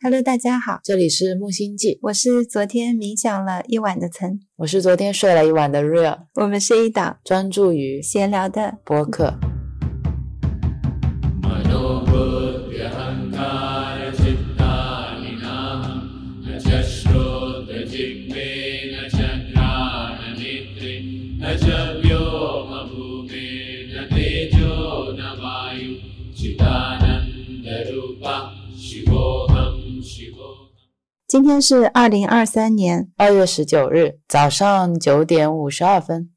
Hello，大家好，这里是木星记，我是昨天冥想了一晚的岑，我是昨天睡了一晚的 Real，我们是一档专注于闲聊的播客。今天是二零二三年二月十九日早上九点五十二分。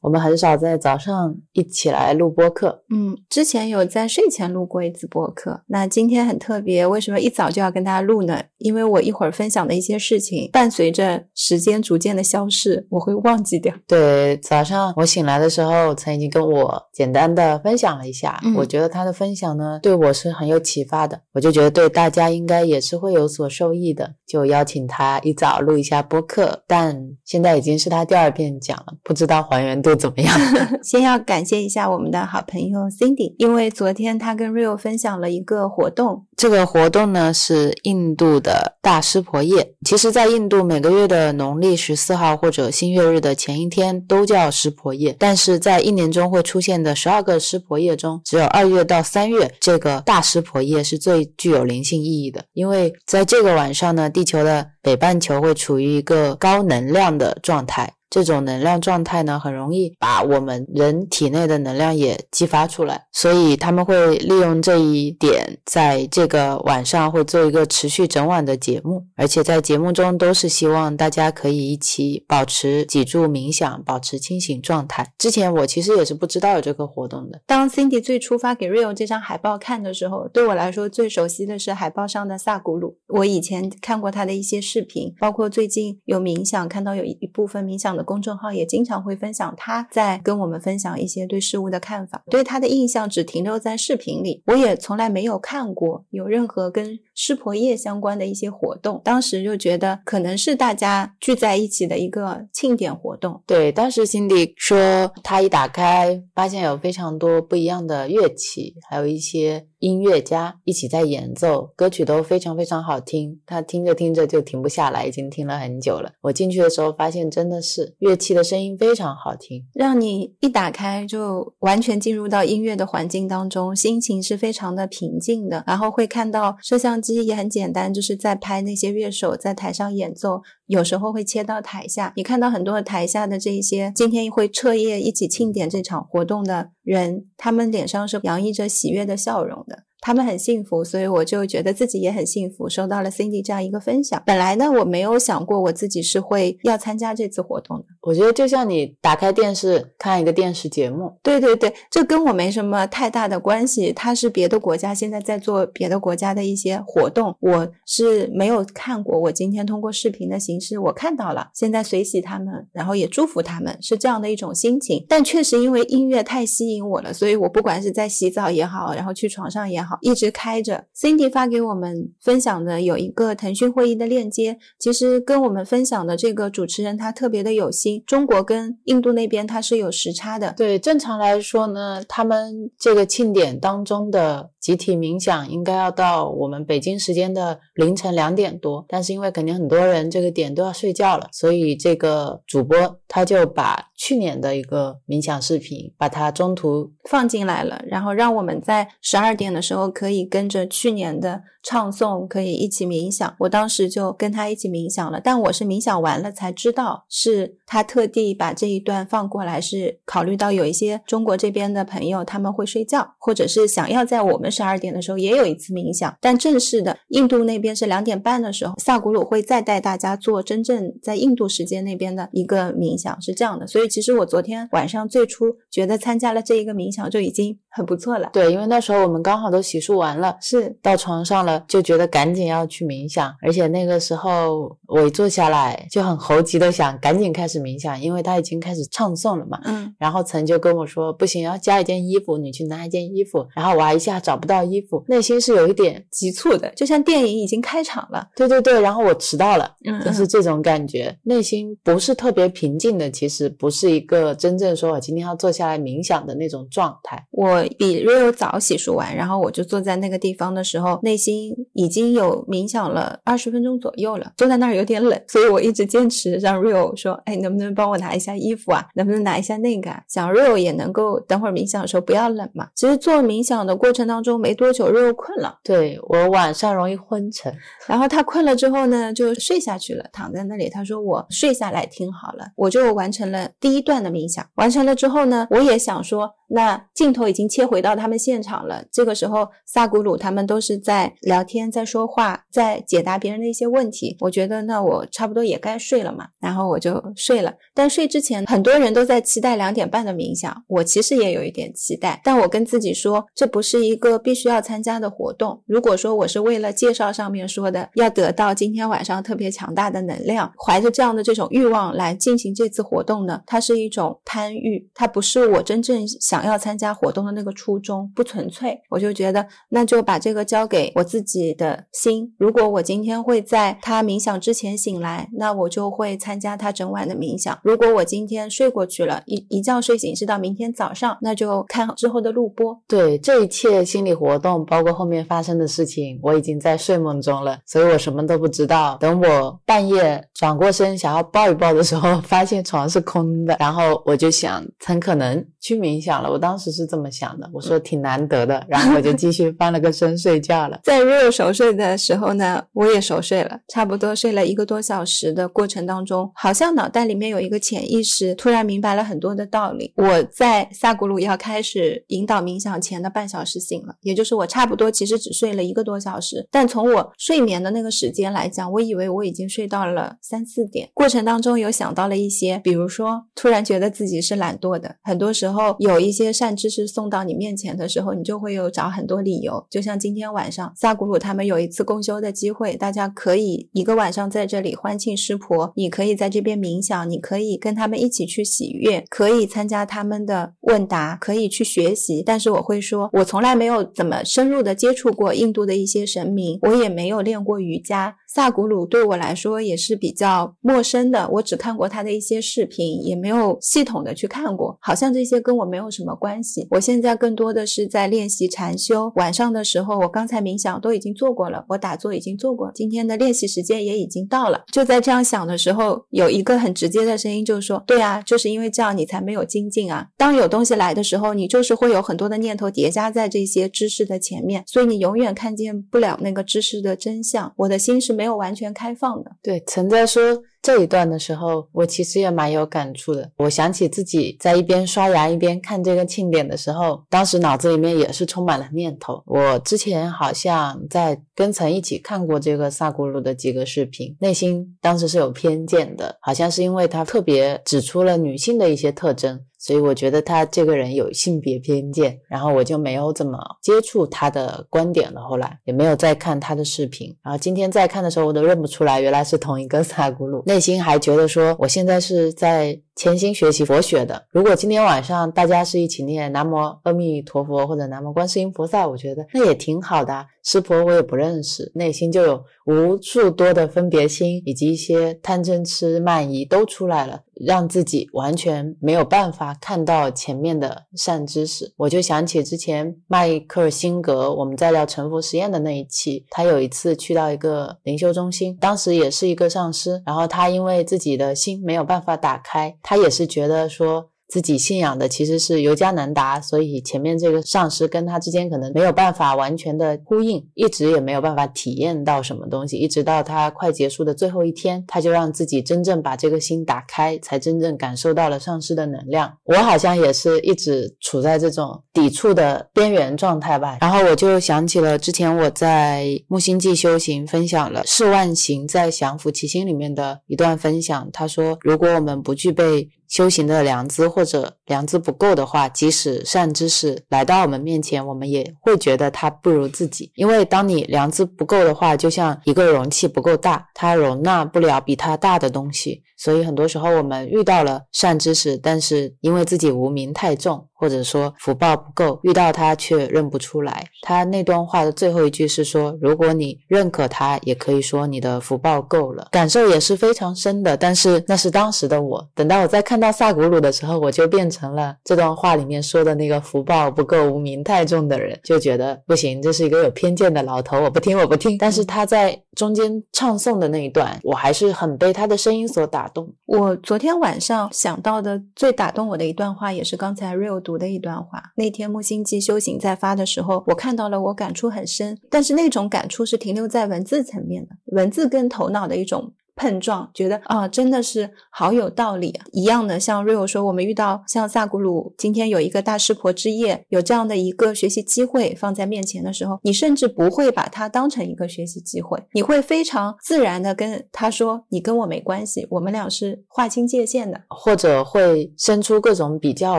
我们很少在早上一起来录播客。嗯，之前有在睡前录过一次播客。那今天很特别，为什么一早就要跟大家录呢？因为我一会儿分享的一些事情，伴随着时间逐渐的消逝，我会忘记掉。对，早上我醒来的时候，曾经跟我简单的分享了一下。我觉得他的分享呢，对我是很有启发的。我就觉得对大家应该也是会有所受益的，就邀请他一早录一下播客。但现在已经是他第二遍讲了，不知道还原度。怎么样？先要感谢一下我们的好朋友 Cindy，因为昨天他跟 Rio 分享了一个活动。这个活动呢是印度的大湿婆夜。其实，在印度每个月的农历十四号或者新月日的前一天都叫湿婆夜，但是在一年中会出现的十二个湿婆夜中，只有二月到三月这个大湿婆夜是最具有灵性意义的，因为在这个晚上呢，地球的北半球会处于一个高能量的状态。这种能量状态呢，很容易把我们人体内的能量也激发出来，所以他们会利用这一点，在这个晚上会做一个持续整晚的节目，而且在节目中都是希望大家可以一起保持脊柱冥想，保持清醒状态。之前我其实也是不知道有这个活动的。当 Cindy 最初发给 Rio 这张海报看的时候，对我来说最熟悉的是海报上的萨古鲁。我以前看过他的一些视频，包括最近有冥想，看到有一部分冥想。公众号也经常会分享他在跟我们分享一些对事物的看法，对他的印象只停留在视频里，我也从来没有看过有任何跟湿婆夜相关的一些活动。当时就觉得可能是大家聚在一起的一个庆典活动。对，当时 Cindy 说他一打开，发现有非常多不一样的乐器，还有一些。音乐家一起在演奏，歌曲都非常非常好听。他听着听着就停不下来，已经听了很久了。我进去的时候发现，真的是乐器的声音非常好听，让你一打开就完全进入到音乐的环境当中，心情是非常的平静的。然后会看到摄像机也很简单，就是在拍那些乐手在台上演奏。有时候会切到台下，你看到很多台下的这些今天会彻夜一起庆典这场活动的人，他们脸上是洋溢着喜悦的笑容。他们很幸福，所以我就觉得自己也很幸福，收到了 Cindy 这样一个分享。本来呢，我没有想过我自己是会要参加这次活动的。我觉得就像你打开电视看一个电视节目，对对对，这跟我没什么太大的关系。它是别的国家现在在做别的国家的一些活动，我是没有看过。我今天通过视频的形式我看到了，现在随喜他们，然后也祝福他们，是这样的一种心情。但确实因为音乐太吸引我了，所以我不管是在洗澡也好，然后去床上也好。一直开着，Cindy 发给我们分享的有一个腾讯会议的链接。其实跟我们分享的这个主持人他特别的有心。中国跟印度那边它是有时差的。对，正常来说呢，他们这个庆典当中的集体冥想应该要到我们北京时间的凌晨两点多。但是因为肯定很多人这个点都要睡觉了，所以这个主播他就把去年的一个冥想视频把它中途放进来了，然后让我们在十二点的时候。可以跟着去年的唱诵，可以一起冥想。我当时就跟他一起冥想了，但我是冥想完了才知道，是他特地把这一段放过来，是考虑到有一些中国这边的朋友他们会睡觉，或者是想要在我们十二点的时候也有一次冥想。但正式的印度那边是两点半的时候，萨古鲁会再带大家做真正在印度时间那边的一个冥想，是这样的。所以其实我昨天晚上最初觉得参加了这一个冥想就已经很不错了。对，因为那时候我们刚好都洗漱完了，是到床上了，就觉得赶紧要去冥想。而且那个时候我一坐下来就很猴急的想赶紧开始冥想，因为他已经开始唱诵了嘛。嗯，然后曾就跟我说不行，要加一件衣服，你去拿一件衣服。然后我还一下找不到衣服，内心是有一点急促的，就像电影已经开场了。对对对，然后我迟到了，嗯就是这种感觉，内心不是特别平静的。其实不是一个真正说我今天要坐下来冥想的那种状态。我比 Rio 早洗漱完，然后我就坐在那个地方的时候，内心已经有冥想了二十分钟左右了。坐在那儿有点冷，所以我一直坚持让 Rio 说：“哎，能不能帮我拿一下衣服啊？能不能拿一下那个啊？”想 Rio 也能够等会儿冥想的时候不要冷嘛。其实做冥想的过程当中没多久，Rio 困了，对我晚上容易昏沉，然后他困了之后呢，就睡下去了，躺在那里。他说：“我睡下来听好了。”我就完成了第第一段的冥想。完成了之后呢，我也想说。那镜头已经切回到他们现场了。这个时候，萨古鲁他们都是在聊天，在说话，在解答别人的一些问题。我觉得，那我差不多也该睡了嘛。然后我就睡了。但睡之前，很多人都在期待两点半的冥想。我其实也有一点期待，但我跟自己说，这不是一个必须要参加的活动。如果说我是为了介绍上面说的，要得到今天晚上特别强大的能量，怀着这样的这种欲望来进行这次活动呢，它是一种贪欲，它不是我真正想。要参加活动的那个初衷不纯粹，我就觉得那就把这个交给我自己的心。如果我今天会在他冥想之前醒来，那我就会参加他整晚的冥想。如果我今天睡过去了，一一觉睡醒是到明天早上，那就看之后的录播。对这一切心理活动，包括后面发生的事情，我已经在睡梦中了，所以我什么都不知道。等我半夜转过身想要抱一抱的时候，发现床是空的的，然后我就想，很可能去冥想了。我当时是这么想的，我说挺难得的，然后我就继续 翻了个身睡觉了。在 Rio 熟睡的时候呢，我也熟睡了，差不多睡了一个多小时的过程当中，好像脑袋里面有一个潜意识突然明白了很多的道理。我在萨古鲁要开始引导冥想前的半小时醒了，也就是我差不多其实只睡了一个多小时，但从我睡眠的那个时间来讲，我以为我已经睡到了三四点。过程当中有想到了一些，比如说突然觉得自己是懒惰的，很多时候然后有一些。些善知识送到你面前的时候，你就会有找很多理由。就像今天晚上萨古鲁他们有一次共修的机会，大家可以一个晚上在这里欢庆师婆。你可以在这边冥想，你可以跟他们一起去喜悦，可以参加他们的问答，可以去学习。但是我会说，我从来没有怎么深入的接触过印度的一些神明，我也没有练过瑜伽。萨古鲁对我来说也是比较陌生的，我只看过他的一些视频，也没有系统的去看过，好像这些跟我没有什么关系。我现在更多的是在练习禅修，晚上的时候，我刚才冥想都已经做过了，我打坐已经做过了，今天的练习时间也已经到了。就在这样想的时候，有一个很直接的声音就说：“对啊，就是因为这样你才没有精进啊。当有东西来的时候，你就是会有很多的念头叠加在这些知识的前面，所以你永远看见不了那个知识的真相。我的心是。没有完全开放的。对，曾在说这一段的时候，我其实也蛮有感触的。我想起自己在一边刷牙一边看这个庆典的时候，当时脑子里面也是充满了念头。我之前好像在跟曾一起看过这个萨古鲁的几个视频，内心当时是有偏见的，好像是因为他特别指出了女性的一些特征。所以我觉得他这个人有性别偏见，然后我就没有怎么接触他的观点了。后来也没有再看他的视频，然后今天再看的时候，我都认不出来，原来是同一个萨古鲁。内心还觉得说，我现在是在潜心学习佛学的。如果今天晚上大家是一起念南无阿弥陀佛或者南无观世音菩萨，我觉得那也挺好的。师婆我也不认识，内心就有无数多的分别心，以及一些贪嗔痴慢疑都出来了。让自己完全没有办法看到前面的善知识，我就想起之前迈克尔辛格我们在聊沉浮实验的那一期，他有一次去到一个灵修中心，当时也是一个上师，然后他因为自己的心没有办法打开，他也是觉得说。自己信仰的其实是尤加南达，所以前面这个上师跟他之间可能没有办法完全的呼应，一直也没有办法体验到什么东西，一直到他快结束的最后一天，他就让自己真正把这个心打开，才真正感受到了上师的能量。我好像也是一直处在这种抵触的边缘状态吧。然后我就想起了之前我在木星记修行分享了释万行在降伏其心里面的一段分享，他说如果我们不具备。修行的良知或者良知不够的话，即使善知识来到我们面前，我们也会觉得它不如自己。因为当你良知不够的话，就像一个容器不够大，它容纳不了比它大的东西。所以很多时候我们遇到了善知识，但是因为自己无名太重，或者说福报不够，遇到他却认不出来。他那段话的最后一句是说：如果你认可他，也可以说你的福报够了。感受也是非常深的，但是那是当时的我。等到我再看到萨古鲁的时候，我就变成了这段话里面说的那个福报不够、无名太重的人，就觉得不行，这是一个有偏见的老头，我不听，我不听。但是他在中间唱诵的那一段，我还是很被他的声音所打。动我昨天晚上想到的最打动我的一段话，也是刚才 Real 读的一段话。那天木星记修行在发的时候，我看到了，我感触很深。但是那种感触是停留在文字层面的，文字跟头脑的一种。碰撞，觉得啊，真的是好有道理啊！一样的，像 Rio 说，我们遇到像萨古鲁今天有一个大师婆之夜，有这样的一个学习机会放在面前的时候，你甚至不会把它当成一个学习机会，你会非常自然的跟他说：“你跟我没关系，我们俩是划清界限的。”或者会生出各种比较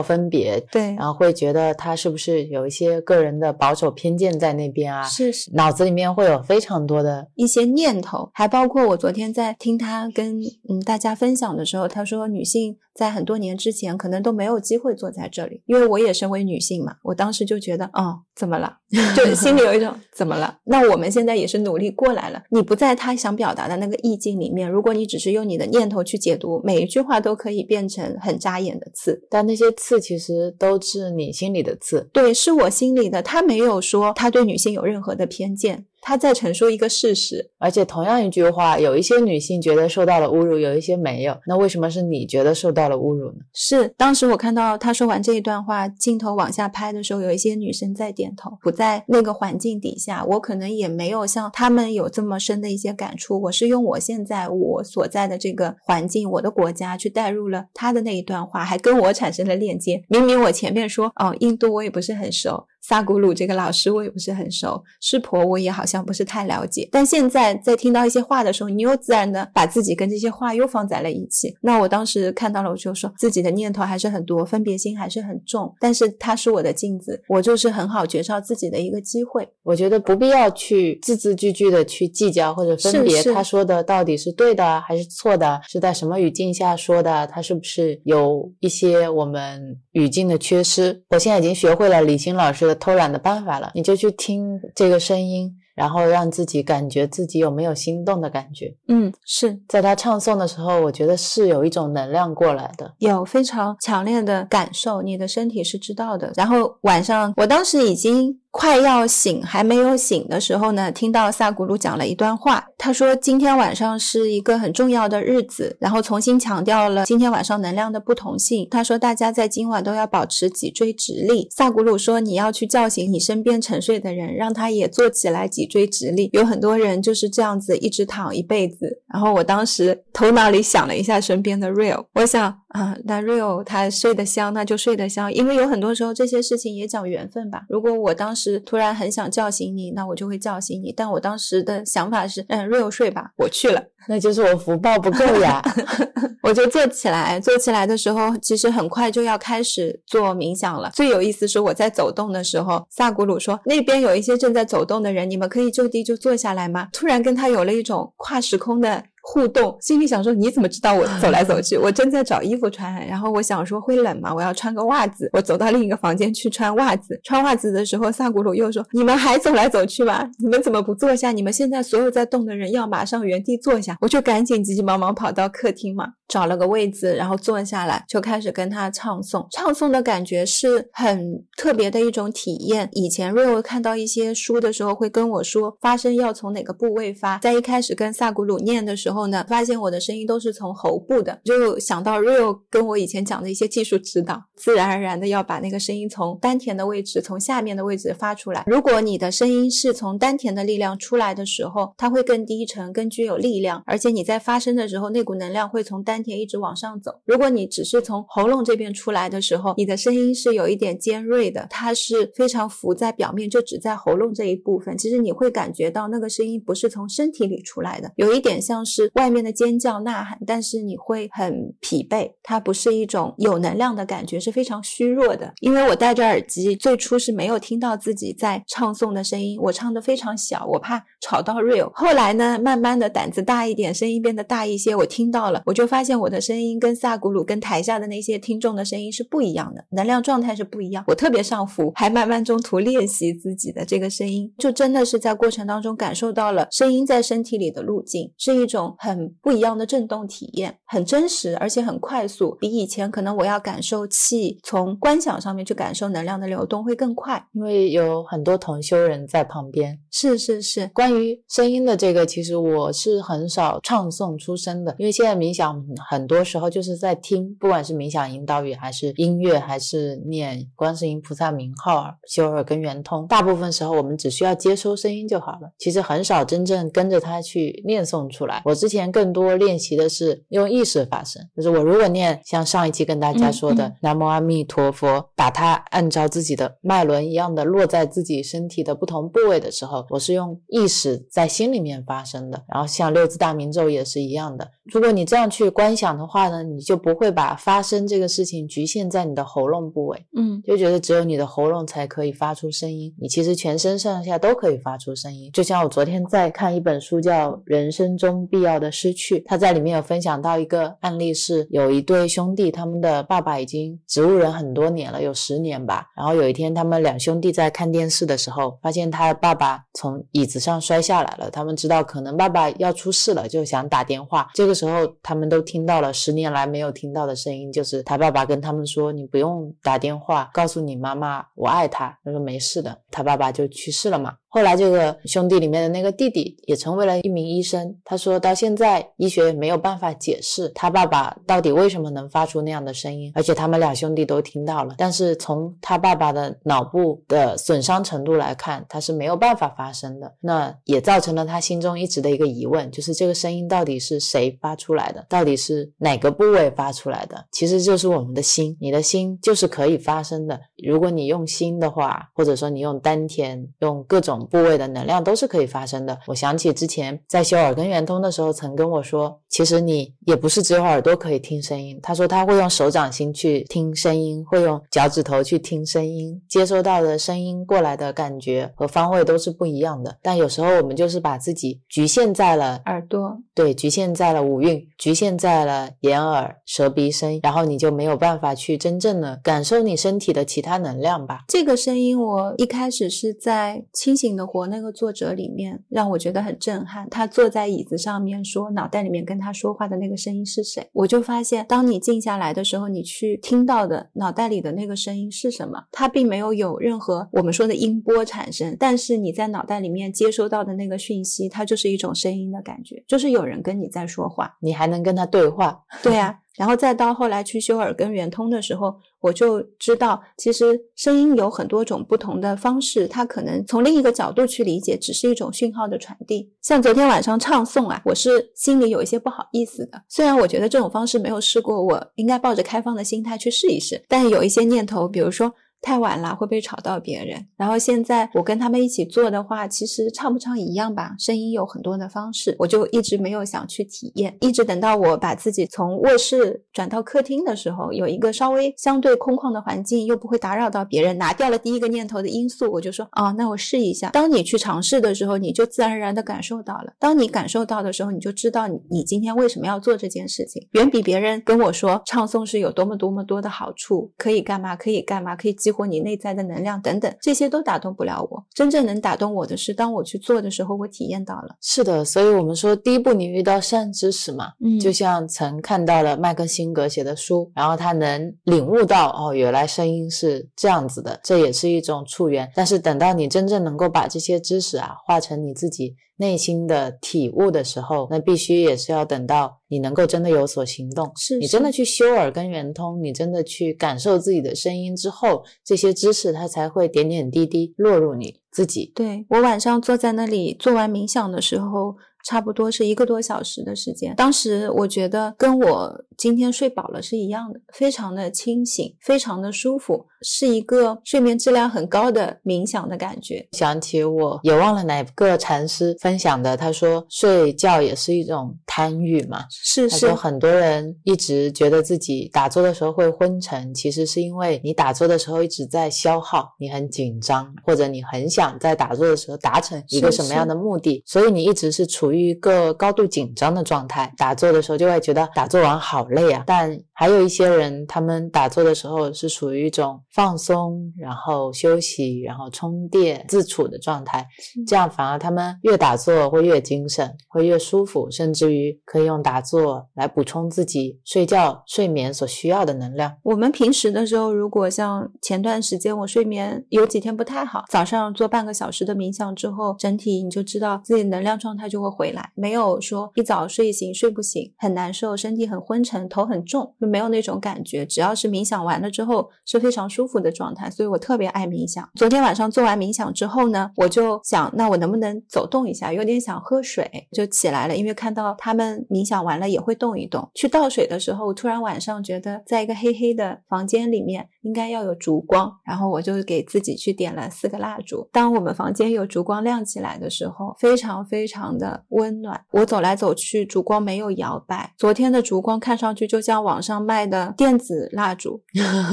分别，对，然后会觉得他是不是有一些个人的保守偏见在那边啊？是是，脑子里面会有非常多的一些念头，还包括我昨天在听。听他跟嗯大家分享的时候，他说女性在很多年之前可能都没有机会坐在这里，因为我也身为女性嘛，我当时就觉得，哦，怎么了？就心里有一种怎么了？那我们现在也是努力过来了。你不在他想表达的那个意境里面，如果你只是用你的念头去解读，每一句话都可以变成很扎眼的刺，但那些刺其实都是你心里的刺。对，是我心里的。他没有说他对女性有任何的偏见。他在陈述一个事实，而且同样一句话，有一些女性觉得受到了侮辱，有一些没有。那为什么是你觉得受到了侮辱呢？是当时我看到他说完这一段话，镜头往下拍的时候，有一些女生在点头。不在那个环境底下，我可能也没有像他们有这么深的一些感触。我是用我现在我所在的这个环境，我的国家去带入了他的那一段话，还跟我产生了链接。明明我前面说，哦，印度我也不是很熟。萨古鲁这个老师我也不是很熟，师婆我也好像不是太了解。但现在在听到一些话的时候，你又自然的把自己跟这些话又放在了一起。那我当时看到了，我就说自己的念头还是很多，分别心还是很重。但是它是我的镜子，我就是很好觉照自己的一个机会。我觉得不必要去字字句句的去计较或者分别他说的到底是对的还是错的，是在什么语境下说的，他是不是有一些我们语境的缺失。我现在已经学会了李欣老师的。偷懒的办法了，你就去听这个声音，然后让自己感觉自己有没有心动的感觉。嗯，是在他唱诵的时候，我觉得是有一种能量过来的，有非常强烈的感受，你的身体是知道的。然后晚上，我当时已经。快要醒还没有醒的时候呢，听到萨古鲁讲了一段话。他说今天晚上是一个很重要的日子，然后重新强调了今天晚上能量的不同性。他说大家在今晚都要保持脊椎直立。萨古鲁说你要去叫醒你身边沉睡的人，让他也坐起来脊椎直立。有很多人就是这样子一直躺一辈子。然后我当时头脑里想了一下身边的 Real，我想啊，那 Real 他睡得香，那就睡得香，因为有很多时候这些事情也讲缘分吧。如果我当时。突然很想叫醒你，那我就会叫醒你。但我当时的想法是，嗯，real 睡吧，我去了。那就是我福报不够呀，我就坐起来。坐起来的时候，其实很快就要开始做冥想了。最有意思是我在走动的时候，萨古鲁说那边有一些正在走动的人，你们可以就地就坐下来吗？突然跟他有了一种跨时空的。互动，心里想说你怎么知道我走来走去？我正在找衣服穿，然后我想说会冷吗？我要穿个袜子。我走到另一个房间去穿袜子。穿袜子的时候，萨古鲁又说：“你们还走来走去吗？你们怎么不坐下？你们现在所有在动的人要马上原地坐下。”我就赶紧急急忙忙跑到客厅嘛，找了个位子，然后坐下来，就开始跟他唱诵。唱诵的感觉是很特别的一种体验。以前瑞欧看到一些书的时候，会跟我说发声要从哪个部位发。在一开始跟萨古鲁念的时候。后呢，发现我的声音都是从喉部的，就想到 Real 跟我以前讲的一些技术指导，自然而然的要把那个声音从丹田的位置，从下面的位置发出来。如果你的声音是从丹田的力量出来的时候，它会更低沉、更具有力量，而且你在发声的时候，那股能量会从丹田一直往上走。如果你只是从喉咙这边出来的时候，你的声音是有一点尖锐的，它是非常浮在表面，就只在喉咙这一部分。其实你会感觉到那个声音不是从身体里出来的，有一点像是外面的尖叫呐喊，但是你会很疲惫，它不是一种有能量的感觉，是非常虚弱的。因为我戴着耳机，最初是没有听到自己在唱诵的声音，我唱的非常小，我怕吵到 real。后来呢，慢慢的胆子大一点，声音变得大一些，我听到了，我就发现我的声音跟萨古鲁跟台下的那些听众的声音是不一样的，能量状态是不一样。我特别上浮，还慢慢中途练习自己的这个声音，就真的是在过程当中感受到了声音在身体里的路径，是一种很不一样的震动体验，很真实，而且很快速，比以前可能我要感受气从观想上面去感受能量的流动会更快，因为有很多同修人在旁边。是是是，关于声音的这个，其实我是很少唱诵出声的，因为现在冥想很多时候就是在听，不管是冥想引导语，还是音乐，还是念观世音菩萨名号、修耳根圆通，大部分时候我们只需要接收声音就好了。其实很少真正跟着它去念诵出来。我之前更多练习的是用意识发声，就是我如果念像上一期跟大家说的南无阿弥陀佛，把它按照自己的脉轮一样的落在自己身体的不同部位的时候，我是用意识在心里面发声的。然后像六字大明咒也是一样的。如果你这样去观想的话呢，你就不会把发声这个事情局限在你的喉咙部位，嗯，就觉得只有你的喉咙才可以发出声音。你其实全身上下都可以发出声音。就像我昨天在看一本书叫《人生中必要的失去》，他在里面有分享到一个案例，是有一对兄弟，他们的爸爸已经植物人很多年了，有十年吧。然后有一天，他们两兄弟在看电视的时候，发现他爸爸从椅子上摔下来了。他们知道可能爸爸要出事了，就想打电话。这个时候，他们都听到了十年来没有听到的声音，就是他爸爸跟他们说：“你不用打电话，告诉你妈妈我爱她。”他说：“没事的。”他爸爸就去世了嘛。后来，这个兄弟里面的那个弟弟也成为了一名医生。他说到现在，医学也没有办法解释他爸爸到底为什么能发出那样的声音，而且他们俩兄弟都听到了。但是从他爸爸的脑部的损伤程度来看，他是没有办法发声的。那也造成了他心中一直的一个疑问，就是这个声音到底是谁发出来的？到底是哪个部位发出来的？其实就是我们的心，你的心就是可以发声的。如果你用心的话，或者说你用丹田，用各种。部位的能量都是可以发生的。我想起之前在修耳根圆通的时候，曾跟我说，其实你也不是只有耳朵可以听声音。他说他会用手掌心去听声音，会用脚趾头去听声音，接收到的声音过来的感觉和方位都是不一样的。但有时候我们就是把自己局限在了耳朵，对，局限在了五蕴，局限在了眼耳舌鼻身，然后你就没有办法去真正的感受你身体的其他能量吧。这个声音我一开始是在清醒。的活那个作者里面让我觉得很震撼。他坐在椅子上面说，脑袋里面跟他说话的那个声音是谁？我就发现，当你静下来的时候，你去听到的脑袋里的那个声音是什么？它并没有有任何我们说的音波产生，但是你在脑袋里面接收到的那个讯息，它就是一种声音的感觉，就是有人跟你在说话，你还能跟他对话。对啊。然后再到后来去修耳根圆通的时候，我就知道，其实声音有很多种不同的方式，它可能从另一个角度去理解，只是一种讯号的传递。像昨天晚上唱诵啊，我是心里有一些不好意思的。虽然我觉得这种方式没有试过，我应该抱着开放的心态去试一试，但有一些念头，比如说。太晚了会不会吵到别人？然后现在我跟他们一起做的话，其实唱不唱一样吧？声音有很多的方式，我就一直没有想去体验。一直等到我把自己从卧室转到客厅的时候，有一个稍微相对空旷的环境，又不会打扰到别人，拿掉了第一个念头的因素，我就说哦，那我试一下。当你去尝试的时候，你就自然而然的感受到了。当你感受到的时候，你就知道你你今天为什么要做这件事情，远比别人跟我说唱诵是有多么多么多的好处，可以干嘛可以干嘛，可以激。或你内在的能量等等，这些都打动不了我。真正能打动我的是，当我去做的时候，我体验到了。是的，所以我们说，第一步你遇到善知识嘛，嗯，就像曾看到了麦克辛格写的书，然后他能领悟到，哦，原来声音是这样子的，这也是一种触缘。但是等到你真正能够把这些知识啊化成你自己。内心的体悟的时候，那必须也是要等到你能够真的有所行动，是你真的去修耳根圆通，你真的去感受自己的声音之后，这些知识它才会点点滴滴落入你自己。对我晚上坐在那里做完冥想的时候。差不多是一个多小时的时间。当时我觉得跟我今天睡饱了是一样的，非常的清醒，非常的舒服，是一个睡眠质量很高的冥想的感觉。想起我也忘了哪个禅师分享的，他说睡觉也是一种贪欲嘛。是是，很多人一直觉得自己打坐的时候会昏沉，其实是因为你打坐的时候一直在消耗，你很紧张，或者你很想在打坐的时候达成一个什么样的目的，所以你一直是处于一个高度紧张的状态。打坐的时候就会觉得打坐完好累啊。但还有一些人，他们打坐的时候是属于一种放松，然后休息，然后充电、自处的状态，这样反而他们越打坐会越精神，会越舒服，甚至于可以用打坐来补充自己睡觉、睡眠所需要的能量。我们平时的时候，如果像前段时间我睡眠有几天不太好，早上做半个小时的冥想之后，整体你就知道自己能量状态就会回来，没有说一早睡醒睡不醒，很难受，身体很昏沉，头很重，就没有那种感觉。只要是冥想完了之后是非常舒服的状态，所以我特别爱冥想。昨天晚上做完冥想之后呢，我就想，那我能不能走动一下？有点想喝水，就起来了，因为看到他们冥想完了也会动一动。去倒水的时候，突然晚上觉得在一个黑黑的房间里面应该要有烛光，然后我就给自己去点了四个蜡烛。当我们房间有烛光亮起来的时候，非常非常的温暖。我走来走去，烛光没有摇摆。昨天的烛光看上去就像网上卖的电子蜡烛，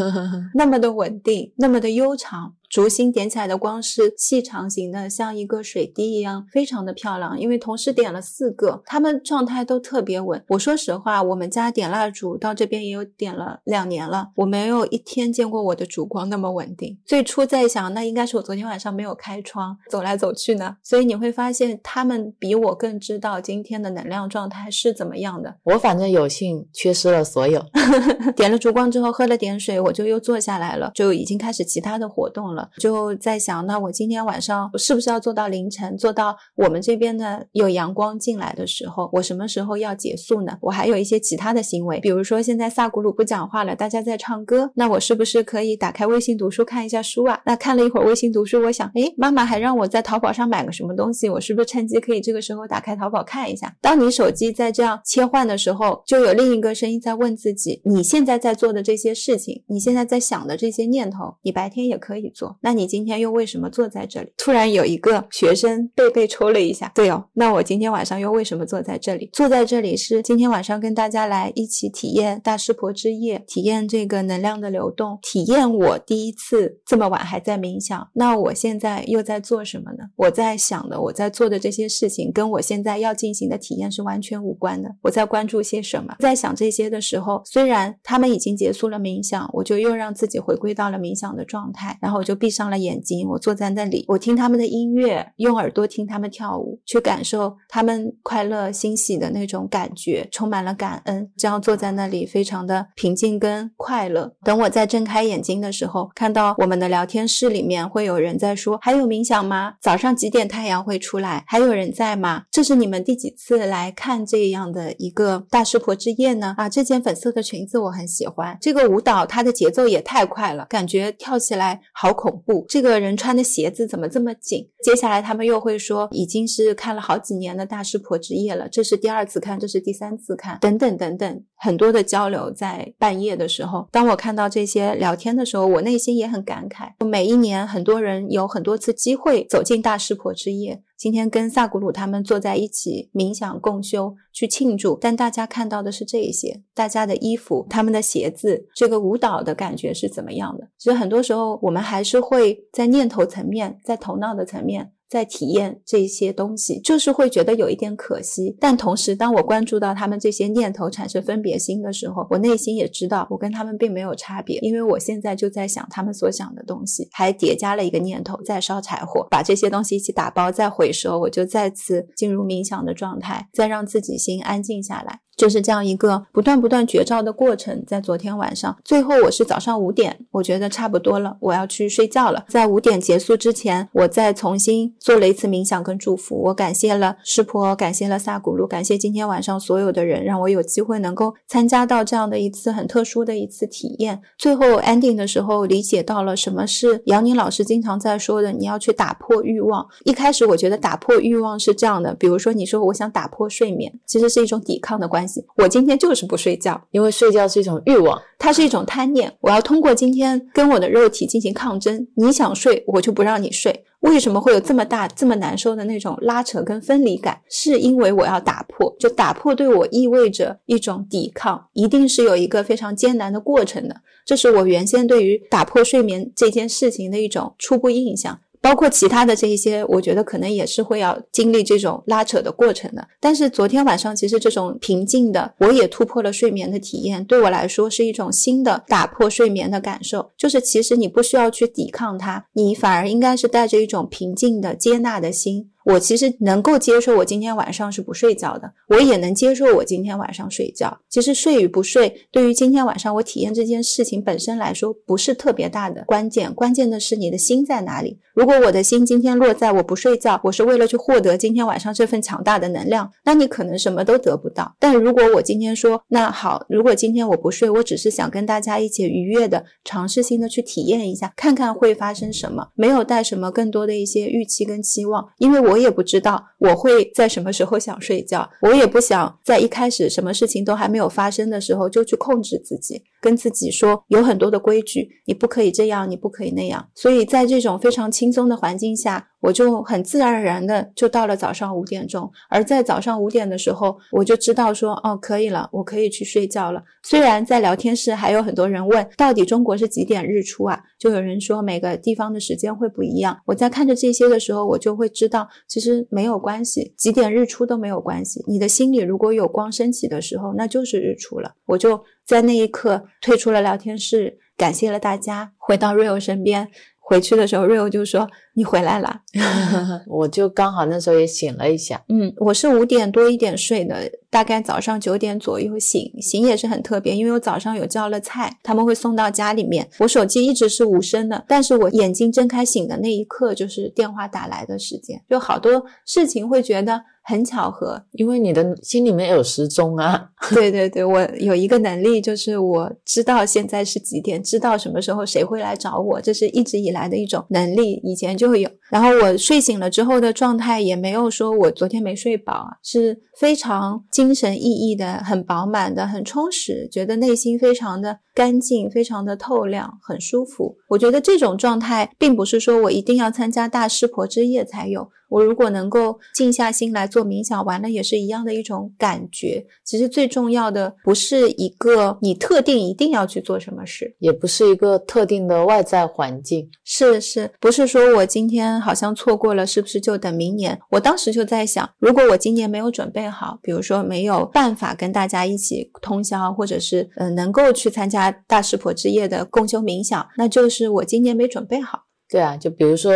那么的稳定，那么的悠长。烛芯点起来的光是细长型的，像一个水滴一样，非常的漂亮。因为同时点了四个，他们状态都特别稳。我说实话，我们家点蜡烛到这边也有点了两年了，我没有一天见过我的烛光那么稳定。最初在想，那应该是我昨天晚上没有开窗，走来走去呢。所以你会发现，他们比我更知道今天的能量状态是怎么样的。我反正有幸缺失了所有，点了烛光之后，喝了点水，我就又坐下来了，就已经开始其他的活动了。就在想，那我今天晚上是不是要做到凌晨，做到我们这边的有阳光进来的时候？我什么时候要结束呢？我还有一些其他的行为，比如说现在萨古鲁不讲话了，大家在唱歌，那我是不是可以打开微信读书看一下书啊？那看了一会儿微信读书，我想，诶，妈妈还让我在淘宝上买个什么东西，我是不是趁机可以这个时候打开淘宝看一下？当你手机在这样切换的时候，就有另一个声音在问自己：你现在在做的这些事情，你现在在想的这些念头，你白天也可以做。那你今天又为什么坐在这里？突然有一个学生背背抽了一下。对哦，那我今天晚上又为什么坐在这里？坐在这里是今天晚上跟大家来一起体验大师婆之夜，体验这个能量的流动，体验我第一次这么晚还在冥想。那我现在又在做什么呢？我在想的，我在做的这些事情跟我现在要进行的体验是完全无关的。我在关注些什么？在想这些的时候，虽然他们已经结束了冥想，我就又让自己回归到了冥想的状态，然后我就闭上了眼睛，我坐在那里，我听他们的音乐，用耳朵听他们跳舞，去感受他们快乐欣喜的那种感觉，充满了感恩。这样坐在那里，非常的平静跟快乐。等我再睁开眼睛的时候，看到我们的聊天室里面会有人在说：“还有冥想吗？早上几点太阳会出来？还有人在吗？这是你们第几次来看这样的一个大师婆之夜呢？”啊，这件粉色的裙子我很喜欢，这个舞蹈它的节奏也太快了，感觉跳起来好恐恐怖。这个人穿的鞋子怎么这么紧？接下来他们又会说，已经是看了好几年的大师婆之夜了，这是第二次看，这是第三次看，等等等等，很多的交流在半夜的时候。当我看到这些聊天的时候，我内心也很感慨。每一年很多人有很多次机会走进大师婆之夜。今天跟萨古鲁他们坐在一起冥想共修，去庆祝，但大家看到的是这一些，大家的衣服、他们的鞋子，这个舞蹈的感觉是怎么样的？其实很多时候我们还是会在念头层面，在头脑的层面。在体验这些东西，就是会觉得有一点可惜。但同时，当我关注到他们这些念头产生分别心的时候，我内心也知道，我跟他们并没有差别，因为我现在就在想他们所想的东西，还叠加了一个念头，在烧柴火，把这些东西一起打包，再回收，我就再次进入冥想的状态，再让自己心安静下来。就是这样一个不断不断绝招的过程。在昨天晚上，最后我是早上五点，我觉得差不多了，我要去睡觉了。在五点结束之前，我再重新做了一次冥想跟祝福。我感谢了师婆，感谢了萨古鲁，感谢今天晚上所有的人，让我有机会能够参加到这样的一次很特殊的一次体验。最后 ending 的时候，理解到了什么是杨宁老师经常在说的，你要去打破欲望。一开始我觉得打破欲望是这样的，比如说你说我想打破睡眠，其实是一种抵抗的关系。我今天就是不睡觉，因为睡觉是一种欲望，它是一种贪念。我要通过今天跟我的肉体进行抗争。你想睡，我就不让你睡。为什么会有这么大、这么难受的那种拉扯跟分离感？是因为我要打破，就打破对我意味着一种抵抗，一定是有一个非常艰难的过程的。这是我原先对于打破睡眠这件事情的一种初步印象。包括其他的这一些，我觉得可能也是会要经历这种拉扯的过程的。但是昨天晚上，其实这种平静的，我也突破了睡眠的体验，对我来说是一种新的打破睡眠的感受。就是其实你不需要去抵抗它，你反而应该是带着一种平静的接纳的心。我其实能够接受我今天晚上是不睡觉的，我也能接受我今天晚上睡觉。其实睡与不睡，对于今天晚上我体验这件事情本身来说，不是特别大的关键。关键的是你的心在哪里。如果我的心今天落在我不睡觉，我是为了去获得今天晚上这份强大的能量，那你可能什么都得不到。但如果我今天说，那好，如果今天我不睡，我只是想跟大家一起愉悦的、尝试性的去体验一下，看看会发生什么，没有带什么更多的一些预期跟期望，因为我。我也不知道我会在什么时候想睡觉，我也不想在一开始什么事情都还没有发生的时候就去控制自己，跟自己说有很多的规矩，你不可以这样，你不可以那样。所以在这种非常轻松的环境下。我就很自然而然的就到了早上五点钟，而在早上五点的时候，我就知道说，哦，可以了，我可以去睡觉了。虽然在聊天室还有很多人问，到底中国是几点日出啊？就有人说每个地方的时间会不一样。我在看着这些的时候，我就会知道，其实没有关系，几点日出都没有关系。你的心里如果有光升起的时候，那就是日出了。我就在那一刻退出了聊天室，感谢了大家，回到 Rio 身边。回去的时候，Rio 就说。你回来了，我就刚好那时候也醒了一下。嗯，我是五点多一点睡的，大概早上九点左右醒。醒也是很特别，因为我早上有叫了菜，他们会送到家里面。我手机一直是无声的，但是我眼睛睁开醒的那一刻，就是电话打来的时间。就好多事情会觉得很巧合，因为你的心里面有时钟啊。对对对，我有一个能力，就是我知道现在是几点，知道什么时候谁会来找我，这是一直以来的一种能力。以前就。会有，然后我睡醒了之后的状态也没有说我昨天没睡饱啊，是非常精神奕奕的，很饱满的，很充实，觉得内心非常的干净，非常的透亮，很舒服。我觉得这种状态并不是说我一定要参加大师婆之夜才有。我如果能够静下心来做冥想，完了也是一样的一种感觉。其实最重要的不是一个你特定一定要去做什么事，也不是一个特定的外在环境，是是，不是说我今天好像错过了，是不是就等明年？我当时就在想，如果我今年没有准备好，比如说没有办法跟大家一起通宵，或者是呃能够去参加大师婆之夜的共修冥想，那就是我今年没准备好。对啊，就比如说。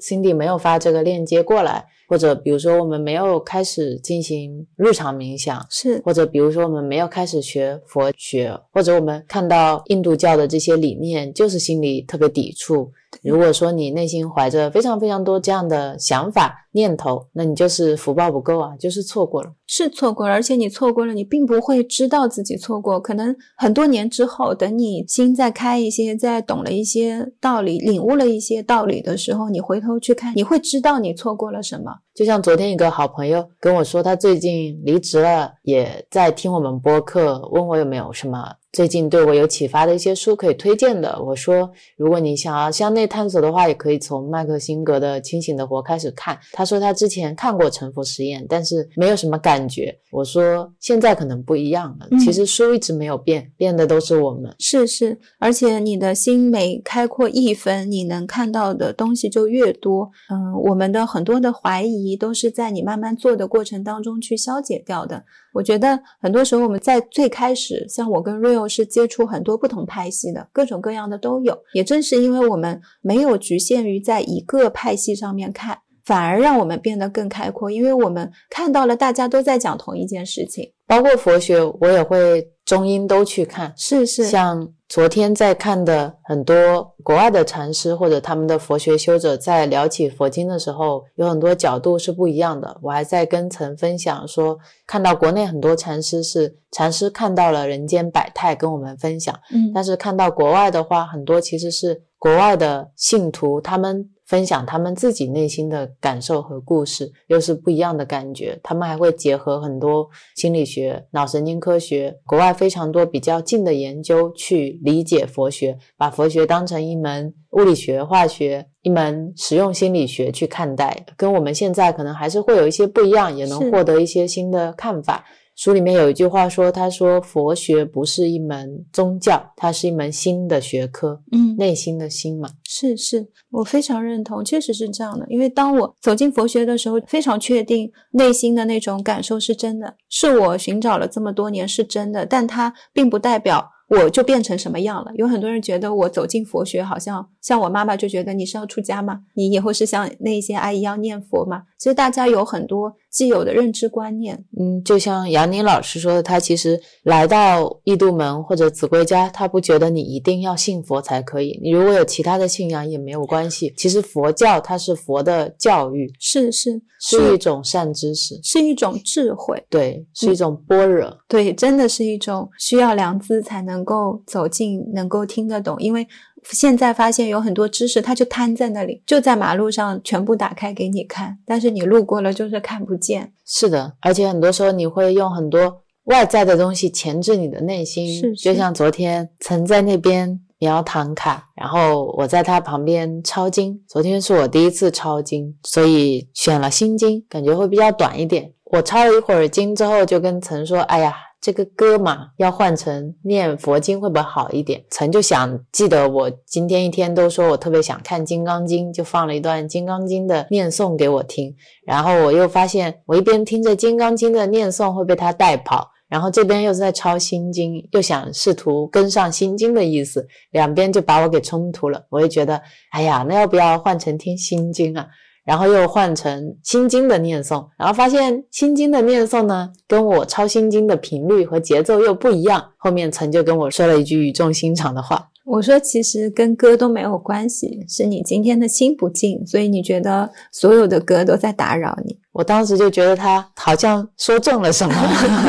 Cindy 没有发这个链接过来，或者比如说我们没有开始进行日常冥想，是，或者比如说我们没有开始学佛学，或者我们看到印度教的这些理念，就是心里特别抵触。如果说你内心怀着非常非常多这样的想法念头，那你就是福报不够啊，就是错过了，是错过了。而且你错过了，你并不会知道自己错过。可能很多年之后，等你心再开一些，再懂了一些道理，领悟了一些道理的时候，你回头去看，你会知道你错过了什么。就像昨天一个好朋友跟我说，他最近离职了，也在听我们播客，问我有没有什么。最近对我有启发的一些书可以推荐的，我说，如果你想要向内探索的话，也可以从麦克辛格的《清醒的活》开始看。他说他之前看过《沉浮实验》，但是没有什么感觉。我说现在可能不一样了，其实书一直没有变，变的都是我们。是是，而且你的心每开阔一分，你能看到的东西就越多。嗯，我们的很多的怀疑都是在你慢慢做的过程当中去消解掉的。我觉得很多时候我们在最开始，像我跟 Rio 是接触很多不同派系的，各种各样的都有。也正是因为我们没有局限于在一个派系上面看。反而让我们变得更开阔，因为我们看到了大家都在讲同一件事情。包括佛学，我也会中英都去看。是是，像昨天在看的很多国外的禅师或者他们的佛学修者，在聊起佛经的时候，有很多角度是不一样的。我还在跟曾分享说，看到国内很多禅师是禅师看到了人间百态跟我们分享，嗯，但是看到国外的话，很多其实是国外的信徒他们。分享他们自己内心的感受和故事，又是不一样的感觉。他们还会结合很多心理学、脑神经科学，国外非常多比较近的研究去理解佛学，把佛学当成一门物理学、化学、一门实用心理学去看待，跟我们现在可能还是会有一些不一样，也能获得一些新的看法。书里面有一句话说：“他说佛学不是一门宗教，它是一门新的学科。嗯，内心的心嘛，是是，我非常认同，确实是这样的。因为当我走进佛学的时候，非常确定内心的那种感受是真的，是我寻找了这么多年是真的，但它并不代表。”我就变成什么样了？有很多人觉得我走进佛学，好像像我妈妈就觉得你是要出家吗？你以后是像那些阿姨一样念佛吗？其实大家有很多既有的认知观念。嗯，就像杨宁老师说的，他其实来到异度门或者子规家，他不觉得你一定要信佛才可以。你如果有其他的信仰也没有关系。其实佛教它是佛的教育，是是是一种善知识，是一种智慧，对，是一种般若，对，真的是一种需要良知才。能够走进，能够听得懂，因为现在发现有很多知识，它就摊在那里，就在马路上全部打开给你看，但是你路过了就是看不见。是的，而且很多时候你会用很多外在的东西钳制你的内心。是，就像昨天曾在那边描唐卡，然后我在他旁边抄经。昨天是我第一次抄经，所以选了心经，感觉会比较短一点。我抄了一会儿经之后，就跟曾说：“哎呀。”这个歌嘛，要换成念佛经会不会好一点？曾就想记得我今天一天都说我特别想看《金刚经》，就放了一段《金刚经》的念诵给我听。然后我又发现，我一边听着《金刚经》的念诵会被他带跑，然后这边又在抄《心经》，又想试图跟上《心经》的意思，两边就把我给冲突了。我也觉得，哎呀，那要不要换成听《心经》啊？然后又换成心经的念诵，然后发现心经的念诵呢，跟我抄心经的频率和节奏又不一样。后面曾就跟我说了一句语重心长的话，我说其实跟歌都没有关系，是你今天的心不静，所以你觉得所有的歌都在打扰你。我当时就觉得他好像说中了什么，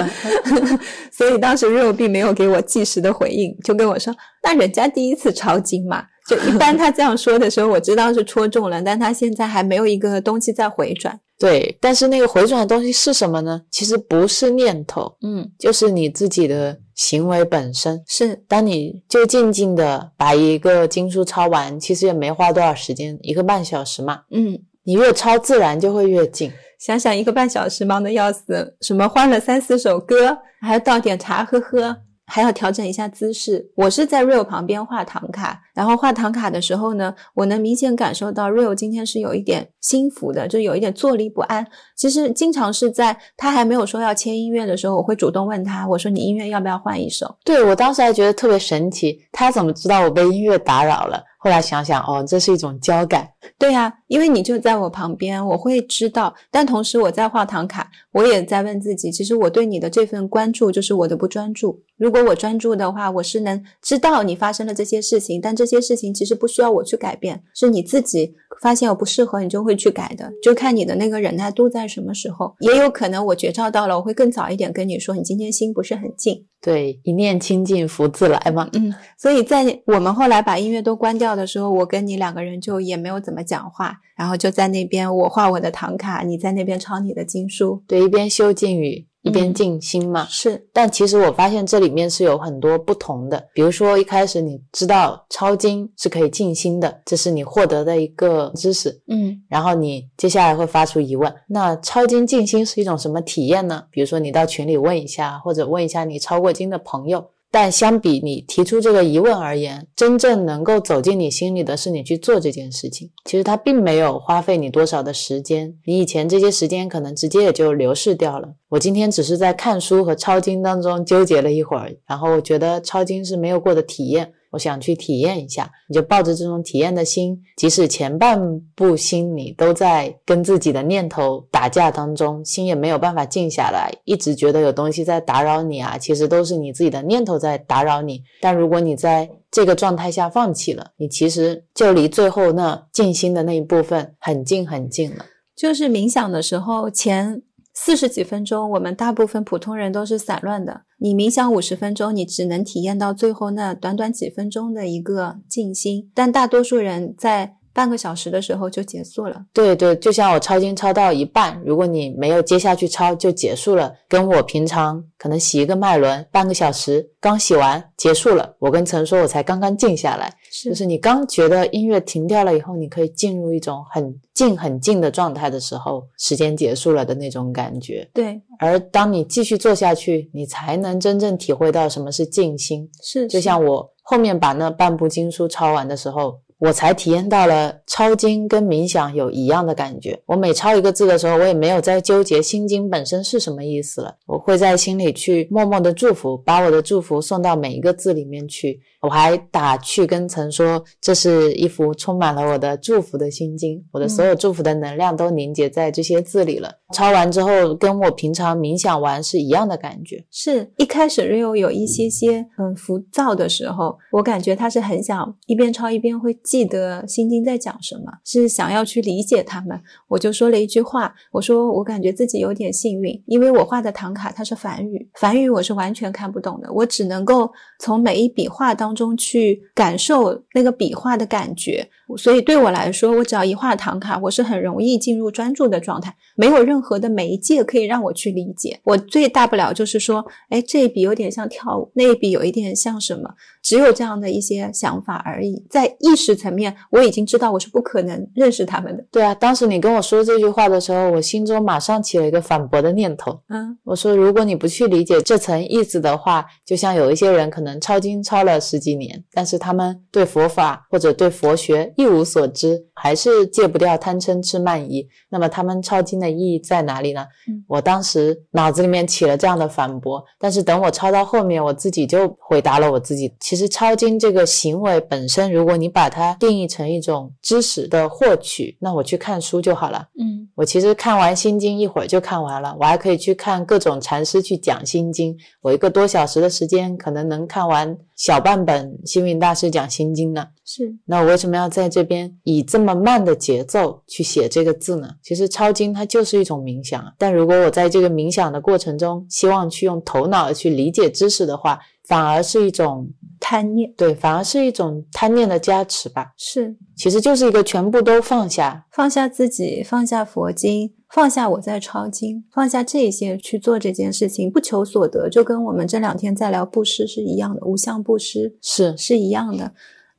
所以当时 real 并没有给我即时的回应，就跟我说：“那人家第一次抄经嘛。”就一般他这样说的时候，我知道是戳中了，但他现在还没有一个东西在回转。对，但是那个回转的东西是什么呢？其实不是念头，嗯，就是你自己的行为本身。是，当你就静静的把一个经书抄完，其实也没花多少时间，一个半小时嘛。嗯，你越抄自然就会越静。想想一个半小时忙得要死，什么换了三四首歌，还要倒点茶喝喝。还要调整一下姿势。我是在 Real 旁边画唐卡，然后画唐卡的时候呢，我能明显感受到 Real 今天是有一点心浮的，就有一点坐立不安。其实经常是在他还没有说要切音乐的时候，我会主动问他，我说你音乐要不要换一首？对我当时还觉得特别神奇，他怎么知道我被音乐打扰了？后来想想，哦，这是一种交感。对呀，因为你就在我旁边，我会知道。但同时我在画唐卡，我也在问自己，其实我对你的这份关注就是我的不专注。如果我专注的话，我是能知道你发生了这些事情，但这些事情其实不需要我去改变，是你自己发现我不适合，你就会去改的。就看你的那个忍耐度在什么时候。也有可能我觉照到了，我会更早一点跟你说，你今天心不是很静。对，一念清净，福自来嘛。嗯，所以在我们后来把音乐都关掉的时候，我跟你两个人就也没有怎么讲话，然后就在那边我画我的唐卡，你在那边抄你的经书，对，一边修静语。一边静心嘛，是。但其实我发现这里面是有很多不同的。比如说一开始你知道抄经是可以静心的，这是你获得的一个知识。嗯，然后你接下来会发出疑问：那抄经静心是一种什么体验呢？比如说你到群里问一下，或者问一下你抄过经的朋友。但相比你提出这个疑问而言，真正能够走进你心里的是你去做这件事情。其实它并没有花费你多少的时间，你以前这些时间可能直接也就流逝掉了。我今天只是在看书和抄经当中纠结了一会儿，然后我觉得抄经是没有过的体验。我想去体验一下，你就抱着这种体验的心，即使前半部心你都在跟自己的念头打架当中，心也没有办法静下来，一直觉得有东西在打扰你啊，其实都是你自己的念头在打扰你。但如果你在这个状态下放弃了，你其实就离最后那静心的那一部分很近很近了。就是冥想的时候前。四十几分钟，我们大部分普通人都是散乱的。你冥想五十分钟，你只能体验到最后那短短几分钟的一个静心，但大多数人在半个小时的时候就结束了。对对，就像我抄经抄到一半，如果你没有接下去抄，就结束了。跟我平常可能洗一个脉轮，半个小时刚洗完结束了。我跟陈说，我才刚刚静下来。是就是你刚觉得音乐停掉了以后，你可以进入一种很静、很静的状态的时候，时间结束了的那种感觉。对，而当你继续做下去，你才能真正体会到什么是静心。是，就像我后面把那半部经书抄完的时候。我才体验到了抄经跟冥想有一样的感觉。我每抄一个字的时候，我也没有在纠结心经本身是什么意思了。我会在心里去默默的祝福，把我的祝福送到每一个字里面去。我还打趣跟曾说，这是一幅充满了我的祝福的心经，我的所有祝福的能量都凝结在这些字里了。抄完之后，跟我平常冥想完是一样的感觉。是一开始 Rio 有一些些很浮躁的时候，我感觉他是很想一边抄一边会。记得心经在讲什么，是想要去理解他们。我就说了一句话，我说我感觉自己有点幸运，因为我画的唐卡它是梵语，梵语我是完全看不懂的，我只能够从每一笔画当当中去感受那个笔画的感觉。所以对我来说，我只要一画唐卡，我是很容易进入专注的状态，没有任何的媒介可以让我去理解。我最大不了就是说，哎，这一笔有点像跳舞，那一笔有一点像什么，只有这样的一些想法而已，在意识。层面我已经知道我是不可能认识他们的。对啊，当时你跟我说这句话的时候，我心中马上起了一个反驳的念头。嗯，我说如果你不去理解这层意思的话，就像有一些人可能抄经抄了十几年，但是他们对佛法或者对佛学一无所知，还是戒不掉贪嗔痴慢疑，那么他们抄经的意义在哪里呢？我当时脑子里面起了这样的反驳，但是等我抄到后面，我自己就回答了我自己。其实抄经这个行为本身，如果你把它定义成一种知识的获取，那我去看书就好了。嗯，我其实看完《心经》一会儿就看完了，我还可以去看各种禅师去讲《心经》，我一个多小时的时间可能能看完小半本星云大师讲《心经》呢。是，那我为什么要在这边以这么慢的节奏去写这个字呢？其实抄经它就是一种冥想，但如果我在这个冥想的过程中，希望去用头脑去理解知识的话，反而是一种。贪念，对，反而是一种贪念的加持吧。是，其实就是一个全部都放下，放下自己，放下佛经，放下我在抄经，放下这些去做这件事情，不求所得，就跟我们这两天在聊布施是一样的，无相布施是是一样的。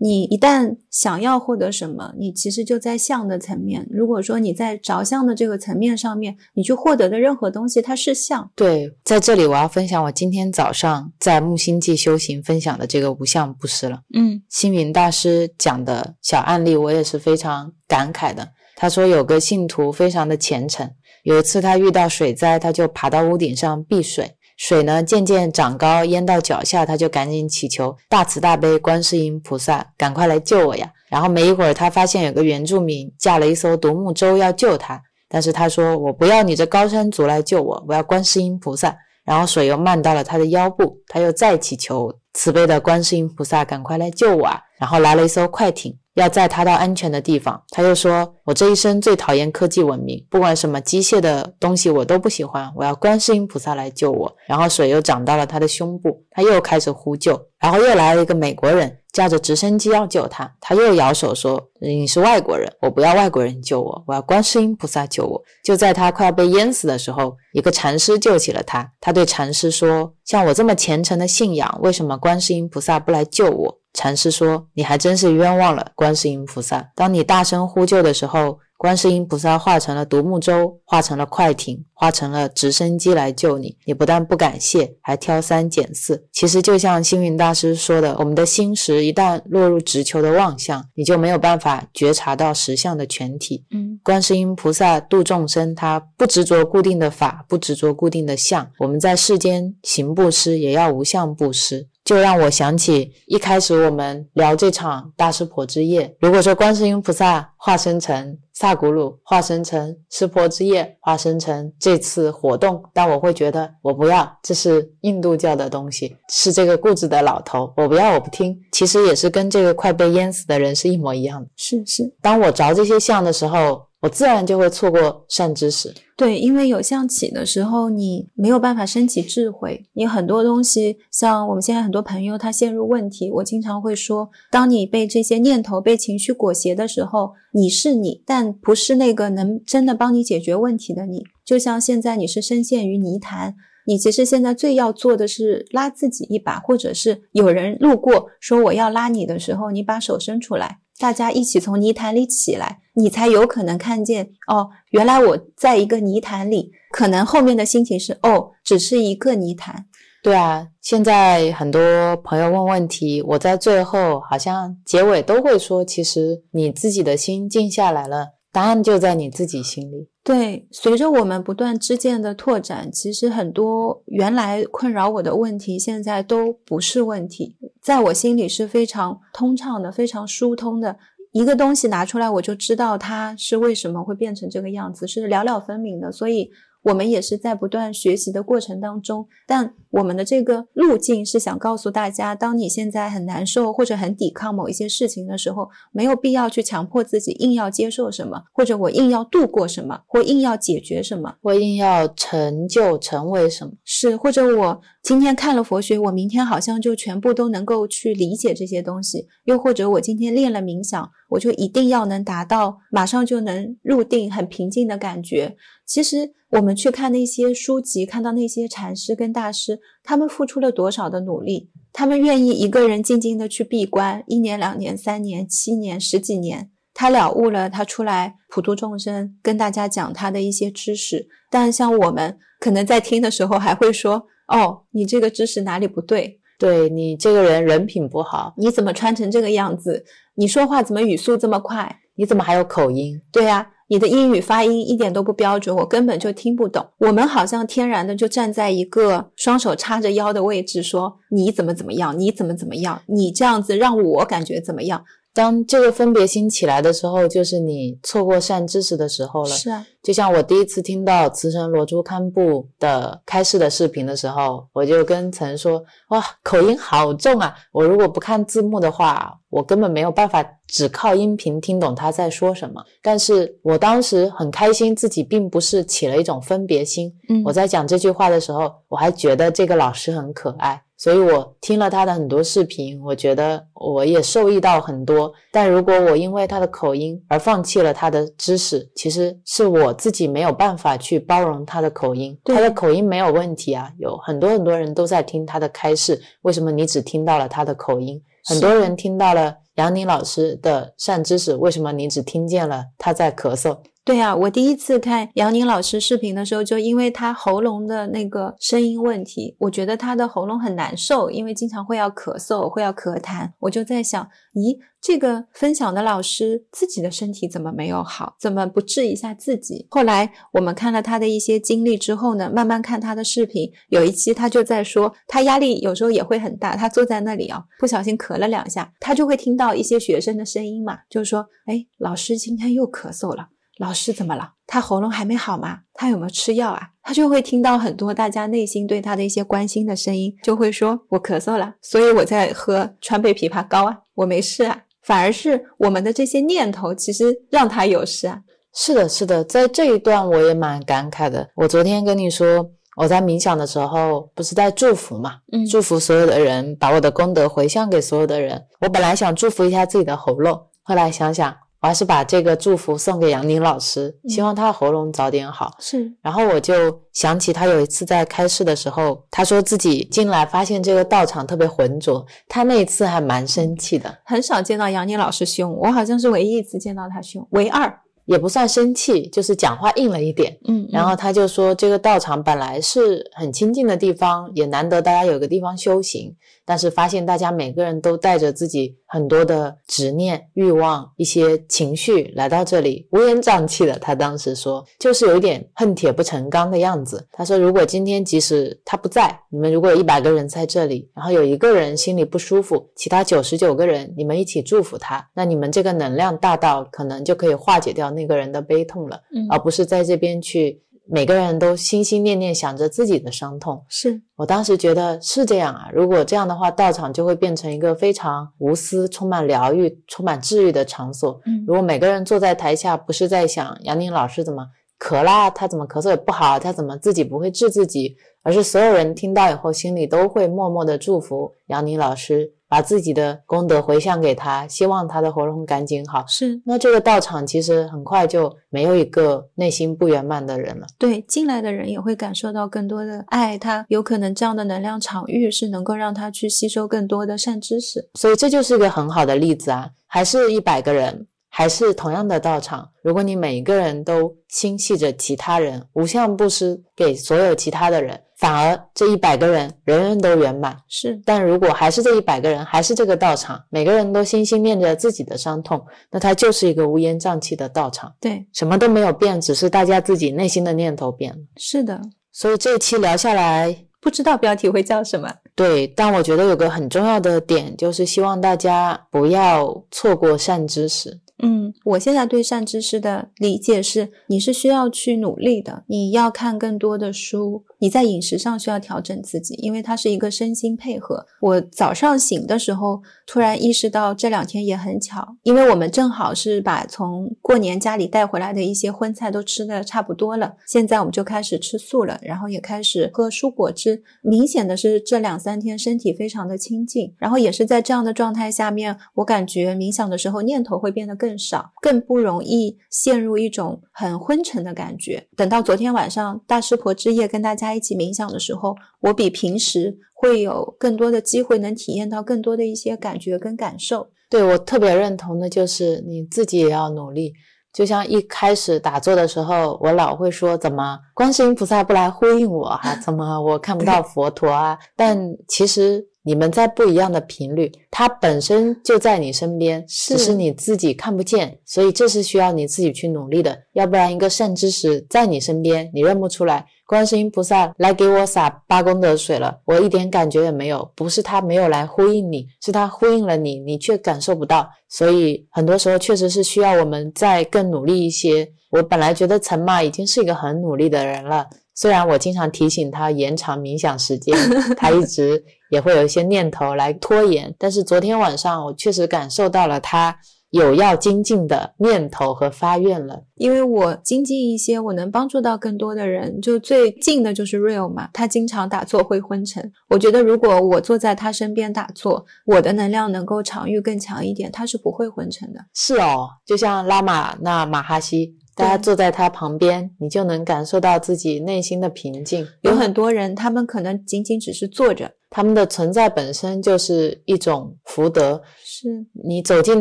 你一旦想要获得什么，你其实就在相的层面。如果说你在着相的这个层面上面，你去获得的任何东西，它是相。对，在这里我要分享我今天早上在木星记修行分享的这个无相布施了。嗯，星云大师讲的小案例，我也是非常感慨的。他说有个信徒非常的虔诚，有一次他遇到水灾，他就爬到屋顶上避水。水呢渐渐长高，淹到脚下，他就赶紧祈求大慈大悲观世音菩萨，赶快来救我呀！然后没一会儿，他发现有个原住民驾了一艘独木舟要救他，但是他说：“我不要你这高山族来救我，我要观世音菩萨。”然后水又漫到了他的腰部，他又再祈求慈悲的观世音菩萨赶快来救我啊！然后来了一艘快艇。要载他到安全的地方，他又说：“我这一生最讨厌科技文明，不管什么机械的东西我都不喜欢。我要观世音菩萨来救我。”然后水又涨到了他的胸部，他又开始呼救。然后又来了一个美国人，驾着直升机要救他，他又摇手说：“你是外国人，我不要外国人救我，我要观世音菩萨救我。”就在他快要被淹死的时候，一个禅师救起了他。他对禅师说：“像我这么虔诚的信仰，为什么观世音菩萨不来救我？”禅师说：“你还真是冤枉了，观世音菩萨。当你大声呼救的时候，观世音菩萨化成了独木舟，化成了快艇，化成了直升机来救你。你不但不感谢，还挑三拣四。其实就像星云大师说的，我们的心识一旦落入直求的妄想，你就没有办法觉察到实相的全体。嗯，观世音菩萨度众生，他不执着固定的法，不执着固定的相。我们在世间行布施，也要无相布施。”就让我想起一开始我们聊这场大师婆之夜。如果说观世音菩萨化身成萨古鲁，化身成湿婆之夜，化身成这次活动，但我会觉得我不要，这是印度教的东西，是这个固执的老头，我不要，我不听。其实也是跟这个快被淹死的人是一模一样的。是是，当我着这些相的时候。我自然就会错过善知识。对，因为有相起的时候，你没有办法升起智慧。你很多东西，像我们现在很多朋友他陷入问题，我经常会说，当你被这些念头、被情绪裹挟的时候，你是你，但不是那个能真的帮你解决问题的你。就像现在你是深陷于泥潭，你其实现在最要做的是拉自己一把，或者是有人路过说我要拉你的时候，你把手伸出来。大家一起从泥潭里起来，你才有可能看见哦，原来我在一个泥潭里，可能后面的心情是哦，只是一个泥潭。对啊，现在很多朋友问问题，我在最后好像结尾都会说，其实你自己的心静下来了。答案就在你自己心里。对，随着我们不断之见的拓展，其实很多原来困扰我的问题，现在都不是问题，在我心里是非常通畅的、非常疏通的。一个东西拿出来，我就知道它是为什么会变成这个样子，是寥寥分明的。所以。我们也是在不断学习的过程当中，但我们的这个路径是想告诉大家：当你现在很难受或者很抵抗某一些事情的时候，没有必要去强迫自己硬要接受什么，或者我硬要度过什么，或硬要解决什么，或硬要成就成为什么，是或者我今天看了佛学，我明天好像就全部都能够去理解这些东西，又或者我今天练了冥想，我就一定要能达到马上就能入定、很平静的感觉。其实。我们去看那些书籍，看到那些禅师跟大师，他们付出了多少的努力？他们愿意一个人静静的去闭关，一年、两年、三年、七年、十几年，他了悟了，他出来普度众生，跟大家讲他的一些知识。但像我们可能在听的时候，还会说：“哦，你这个知识哪里不对？对你这个人人品不好，你怎么穿成这个样子？你说话怎么语速这么快？你怎么还有口音？对呀。”你的英语发音一点都不标准，我根本就听不懂。我们好像天然的就站在一个双手叉着腰的位置，说你怎么怎么样，你怎么怎么样，你这样子让我感觉怎么样。当这个分别心起来的时候，就是你错过善知识的时候了。是啊，就像我第一次听到慈城罗珠堪布的开示的视频的时候，我就跟曾说：“哇，口音好重啊！我如果不看字幕的话，我根本没有办法只靠音频听懂他在说什么。”但是我当时很开心，自己并不是起了一种分别心。嗯，我在讲这句话的时候，我还觉得这个老师很可爱。所以我听了他的很多视频，我觉得我也受益到很多。但如果我因为他的口音而放弃了他的知识，其实是我自己没有办法去包容他的口音。他的口音没有问题啊，有很多很多人都在听他的开示，为什么你只听到了他的口音？很多人听到了杨宁老师的善知识，为什么你只听见了他在咳嗽？对呀，我第一次看杨宁老师视频的时候，就因为他喉咙的那个声音问题，我觉得他的喉咙很难受，因为经常会要咳嗽，会要咳痰。我就在想，咦，这个分享的老师自己的身体怎么没有好？怎么不治一下自己？后来我们看了他的一些经历之后呢，慢慢看他的视频，有一期他就在说，他压力有时候也会很大，他坐在那里啊，不小心咳了两下，他就会听到一些学生的声音嘛，就说，哎，老师今天又咳嗽了。老师怎么了？他喉咙还没好吗？他有没有吃药啊？他就会听到很多大家内心对他的一些关心的声音，就会说：“我咳嗽了，所以我在喝川贝枇杷膏啊，我没事啊。”反而是我们的这些念头，其实让他有事啊。是的，是的，在这一段我也蛮感慨的。我昨天跟你说，我在冥想的时候不是在祝福嘛？嗯，祝福所有的人，把我的功德回向给所有的人。我本来想祝福一下自己的喉咙，后来想想。我还是把这个祝福送给杨宁老师，希望他喉咙早点好。是，然后我就想起他有一次在开市的时候，他说自己进来发现这个道场特别浑浊，他那一次还蛮生气的。很少见到杨宁老师凶，我好像是唯一一次见到他凶，唯二。也不算生气，就是讲话硬了一点。嗯，然后他就说，这个道场本来是很清净的地方，也难得大家有个地方修行。但是发现大家每个人都带着自己很多的执念、欲望、一些情绪来到这里，乌烟瘴气的。他当时说，就是有一点恨铁不成钢的样子。他说，如果今天即使他不在，你们如果有一百个人在这里，然后有一个人心里不舒服，其他九十九个人你们一起祝福他，那你们这个能量大到可能就可以化解掉那个人的悲痛了，而不是在这边去。每个人都心心念念想着自己的伤痛，是我当时觉得是这样啊。如果这样的话，道场就会变成一个非常无私、充满疗愈、充满治愈的场所。嗯，如果每个人坐在台下，不是在想杨宁老师怎么咳啦，他怎么咳嗽也不好，他怎么自己不会治自己，而是所有人听到以后，心里都会默默的祝福杨宁老师。把自己的功德回向给他，希望他的喉咙赶紧好。是，那这个道场其实很快就没有一个内心不圆满的人了。对，进来的人也会感受到更多的爱，他有可能这样的能量场域是能够让他去吸收更多的善知识。所以这就是一个很好的例子啊，还是一百个人。还是同样的道场，如果你每一个人都心系着其他人，无相布施给所有其他的人，反而这一百个人人人都圆满。是，但如果还是这一百个人，还是这个道场，每个人都心心念着自己的伤痛，那它就是一个乌烟瘴气的道场。对，什么都没有变，只是大家自己内心的念头变了。是的，所以这一期聊下来，不知道标题会叫什么。对，但我觉得有个很重要的点，就是希望大家不要错过善知识。嗯，我现在对善知识的理解是，你是需要去努力的，你要看更多的书。你在饮食上需要调整自己，因为它是一个身心配合。我早上醒的时候，突然意识到这两天也很巧，因为我们正好是把从过年家里带回来的一些荤菜都吃的差不多了，现在我们就开始吃素了，然后也开始喝蔬果汁。明显的是这两三天身体非常的清净，然后也是在这样的状态下面，我感觉冥想的时候念头会变得更少，更不容易陷入一种很昏沉的感觉。等到昨天晚上大师婆之夜跟大家。一起冥想的时候，我比平时会有更多的机会能体验到更多的一些感觉跟感受。对我特别认同的就是你自己也要努力。就像一开始打坐的时候，我老会说怎么观世音菩萨不来呼应我啊？怎么我看不到佛陀啊？但其实你们在不一样的频率，它本身就在你身边，只是你自己看不见。所以这是需要你自己去努力的，要不然一个善知识在你身边，你认不出来。观世音菩萨来给我洒八功德水了，我一点感觉也没有。不是他没有来呼应你，是他呼应了你，你却感受不到。所以很多时候确实是需要我们再更努力一些。我本来觉得陈妈已经是一个很努力的人了，虽然我经常提醒他延长冥想时间，他一直也会有一些念头来拖延。但是昨天晚上我确实感受到了他。有要精进的念头和发愿了，因为我精进一些，我能帮助到更多的人。就最近的就是 Real 嘛，他经常打坐会昏沉。我觉得如果我坐在他身边打坐，我的能量能够场域更强一点，他是不会昏沉的。是哦，就像拉玛那马哈西，大家坐在他旁边，你就能感受到自己内心的平静。有很多人，他们可能仅仅只是坐着。他们的存在本身就是一种福德，是你走进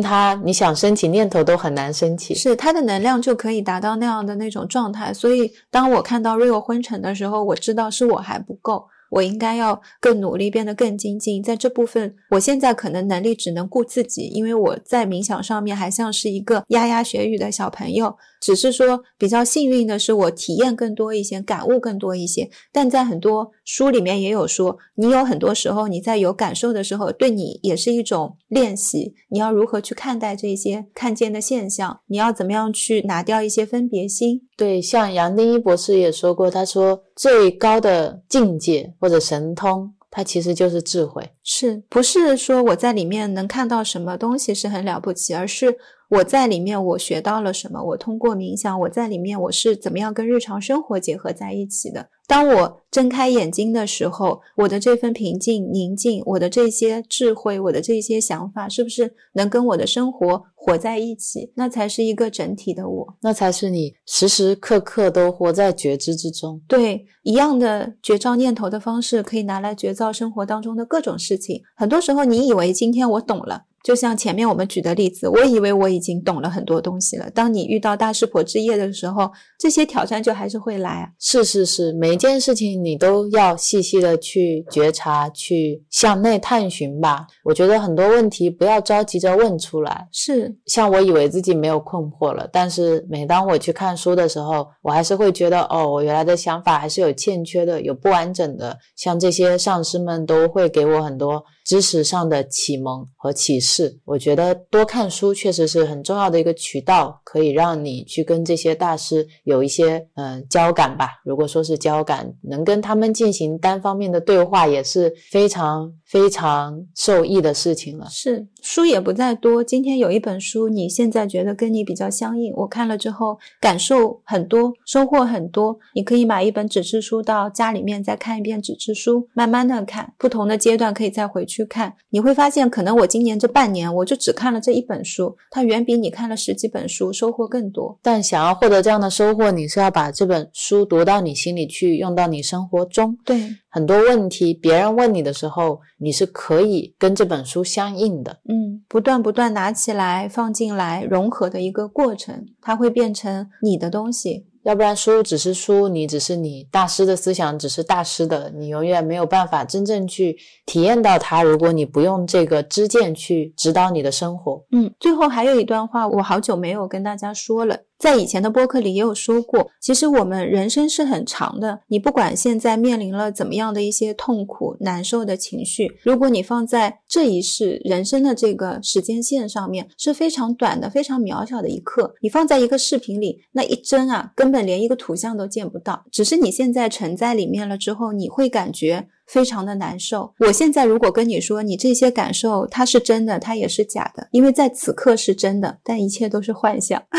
他，你想升起念头都很难升起，是他的能量就可以达到那样的那种状态。所以，当我看到瑞欧昏沉的时候，我知道是我还不够。我应该要更努力，变得更精进。在这部分，我现在可能能力只能顾自己，因为我在冥想上面还像是一个牙牙学语的小朋友。只是说比较幸运的是，我体验更多一些，感悟更多一些。但在很多书里面也有说，你有很多时候你在有感受的时候，对你也是一种练习。你要如何去看待这些看见的现象？你要怎么样去拿掉一些分别心？对，像杨定一博士也说过，他说最高的境界或者神通，它其实就是智慧，是不是说我在里面能看到什么东西是很了不起，而是。我在里面，我学到了什么？我通过冥想，我在里面，我是怎么样跟日常生活结合在一起的？当我睁开眼睛的时候，我的这份平静、宁静，我的这些智慧，我的这些想法，是不是能跟我的生活活在一起？那才是一个整体的我，那才是你时时刻刻都活在觉知之中。对，一样的觉照念头的方式，可以拿来觉照生活当中的各种事情。很多时候，你以为今天我懂了。就像前面我们举的例子，我以为我已经懂了很多东西了。当你遇到大师婆之夜的时候，这些挑战就还是会来啊。是是是，每一件事情你都要细细的去觉察，去向内探寻吧。我觉得很多问题不要着急着问出来。是，像我以为自己没有困惑了，但是每当我去看书的时候，我还是会觉得，哦，我原来的想法还是有欠缺的，有不完整的。像这些上师们都会给我很多。知识上的启蒙和启示，我觉得多看书确实是很重要的一个渠道，可以让你去跟这些大师有一些嗯交感吧。如果说是交感，能跟他们进行单方面的对话，也是非常非常受益的事情了。是书也不在多，今天有一本书，你现在觉得跟你比较相应，我看了之后感受很多，收获很多。你可以买一本纸质书到家里面再看一遍纸质书，慢慢的看，不同的阶段可以再回去。去看，你会发现，可能我今年这半年，我就只看了这一本书，它远比你看了十几本书收获更多。但想要获得这样的收获，你是要把这本书读到你心里去，用到你生活中。对，很多问题，别人问你的时候，你是可以跟这本书相应的。嗯，不断不断拿起来放进来融合的一个过程，它会变成你的东西。要不然书只是书，你只是你大师的思想，只是大师的，你永远没有办法真正去体验到它。如果你不用这个知见去指导你的生活，嗯，最后还有一段话，我好久没有跟大家说了。在以前的播客里也有说过，其实我们人生是很长的。你不管现在面临了怎么样的一些痛苦、难受的情绪，如果你放在这一世人生的这个时间线上面，是非常短的、非常渺小的一刻。你放在一个视频里，那一帧啊，根本连一个图像都见不到。只是你现在沉在里面了之后，你会感觉非常的难受。我现在如果跟你说，你这些感受它是真的，它也是假的，因为在此刻是真的，但一切都是幻想。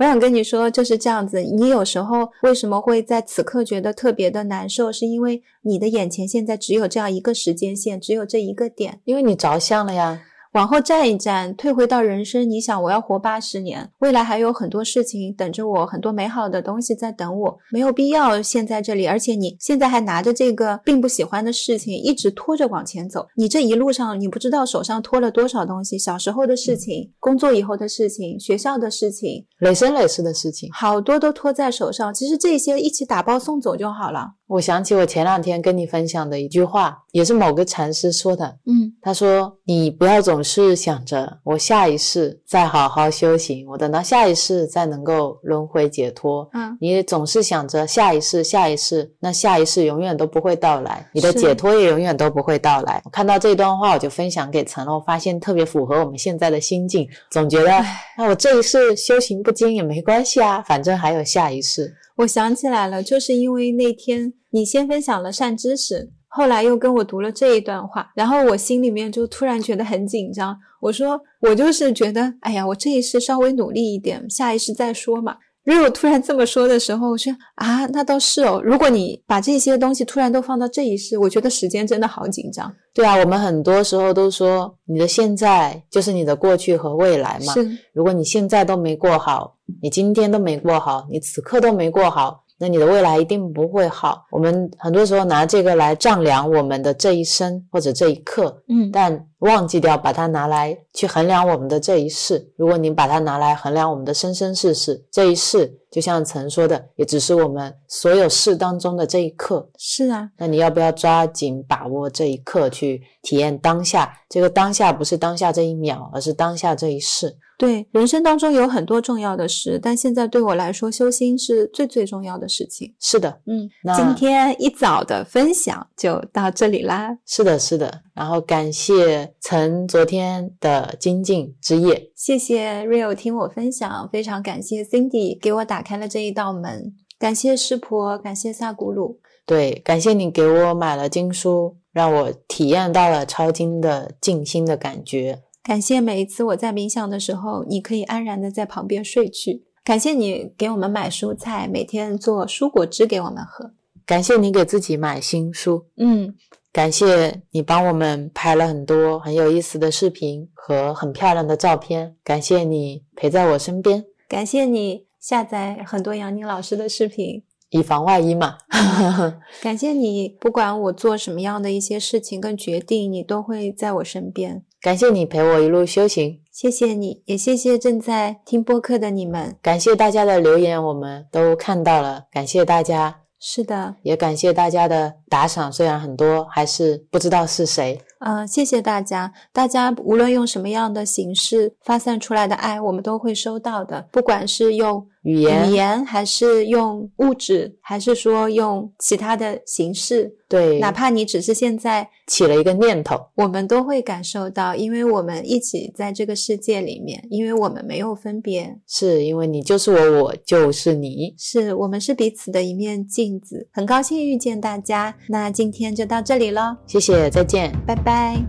我想跟你说，就是这样子。你有时候为什么会在此刻觉得特别的难受，是因为你的眼前现在只有这样一个时间线，只有这一个点，因为你着相了呀。往后站一站，退回到人生，你想我要活八十年，未来还有很多事情等着我，很多美好的东西在等我，没有必要陷在这里。而且你现在还拿着这个并不喜欢的事情一直拖着往前走，你这一路上你不知道手上拖了多少东西，小时候的事情，工作以后的事情，学校的事情，累生累世的事情，好多都拖在手上。其实这些一起打包送走就好了。我想起我前两天跟你分享的一句话，也是某个禅师说的。嗯，他说：“你不要总是想着我下一世再好好修行，我等到下一世再能够轮回解脱。嗯，你总是想着下一世，下一世，那下一世永远都不会到来，你的解脱也永远都不会到来。”我看到这段话，我就分享给陈露，发现特别符合我们现在的心境，总觉得那我这一世修行不精也没关系啊，反正还有下一世。我想起来了，就是因为那天你先分享了善知识，后来又跟我读了这一段话，然后我心里面就突然觉得很紧张。我说，我就是觉得，哎呀，我这一世稍微努力一点，下一世再说嘛。如果突然这么说的时候，我说啊，那倒是哦。如果你把这些东西突然都放到这一世，我觉得时间真的好紧张。对啊，我们很多时候都说，你的现在就是你的过去和未来嘛。是，如果你现在都没过好，你今天都没过好，你此刻都没过好。那你的未来一定不会好。我们很多时候拿这个来丈量我们的这一生或者这一刻，嗯，但忘记掉把它拿来去衡量我们的这一世。如果你把它拿来衡量我们的生生世世，这一世就像曾说的，也只是我们所有事当中的这一刻。是啊，那你要不要抓紧把握这一刻去体验当下？这个当下不是当下这一秒，而是当下这一世。对，人生当中有很多重要的事，但现在对我来说，修心是最最重要的事情。是的，嗯，今天一早的分享就到这里啦。是的，是的。然后感谢曾昨天的精进之夜，谢谢 Rio 听我分享，非常感谢 Cindy 给我打开了这一道门，感谢师婆，感谢萨古鲁，对，感谢你给我买了经书，让我体验到了抄经的静心的感觉。感谢每一次我在冥想的时候，你可以安然的在旁边睡去。感谢你给我们买蔬菜，每天做蔬果汁给我们喝。感谢你给自己买新书，嗯，感谢你帮我们拍了很多很有意思的视频和很漂亮的照片。感谢你陪在我身边，感谢你下载很多杨宁老师的视频。以防万一嘛。感谢你，不管我做什么样的一些事情跟决定，你都会在我身边。感谢你陪我一路修行，谢谢你，也谢谢正在听播客的你们。感谢大家的留言，我们都看到了，感谢大家，是的，也感谢大家的打赏，虽然很多，还是不知道是谁。嗯，谢谢大家。大家无论用什么样的形式发散出来的爱，我们都会收到的。不管是用语言，语言，还是用物质，还是说用其他的形式，对，哪怕你只是现在起了一个念头，我们都会感受到，因为我们一起在这个世界里面，因为我们没有分别，是因为你就是我，我就是你，是我们是彼此的一面镜子。很高兴遇见大家，那今天就到这里喽，谢谢，再见，拜拜。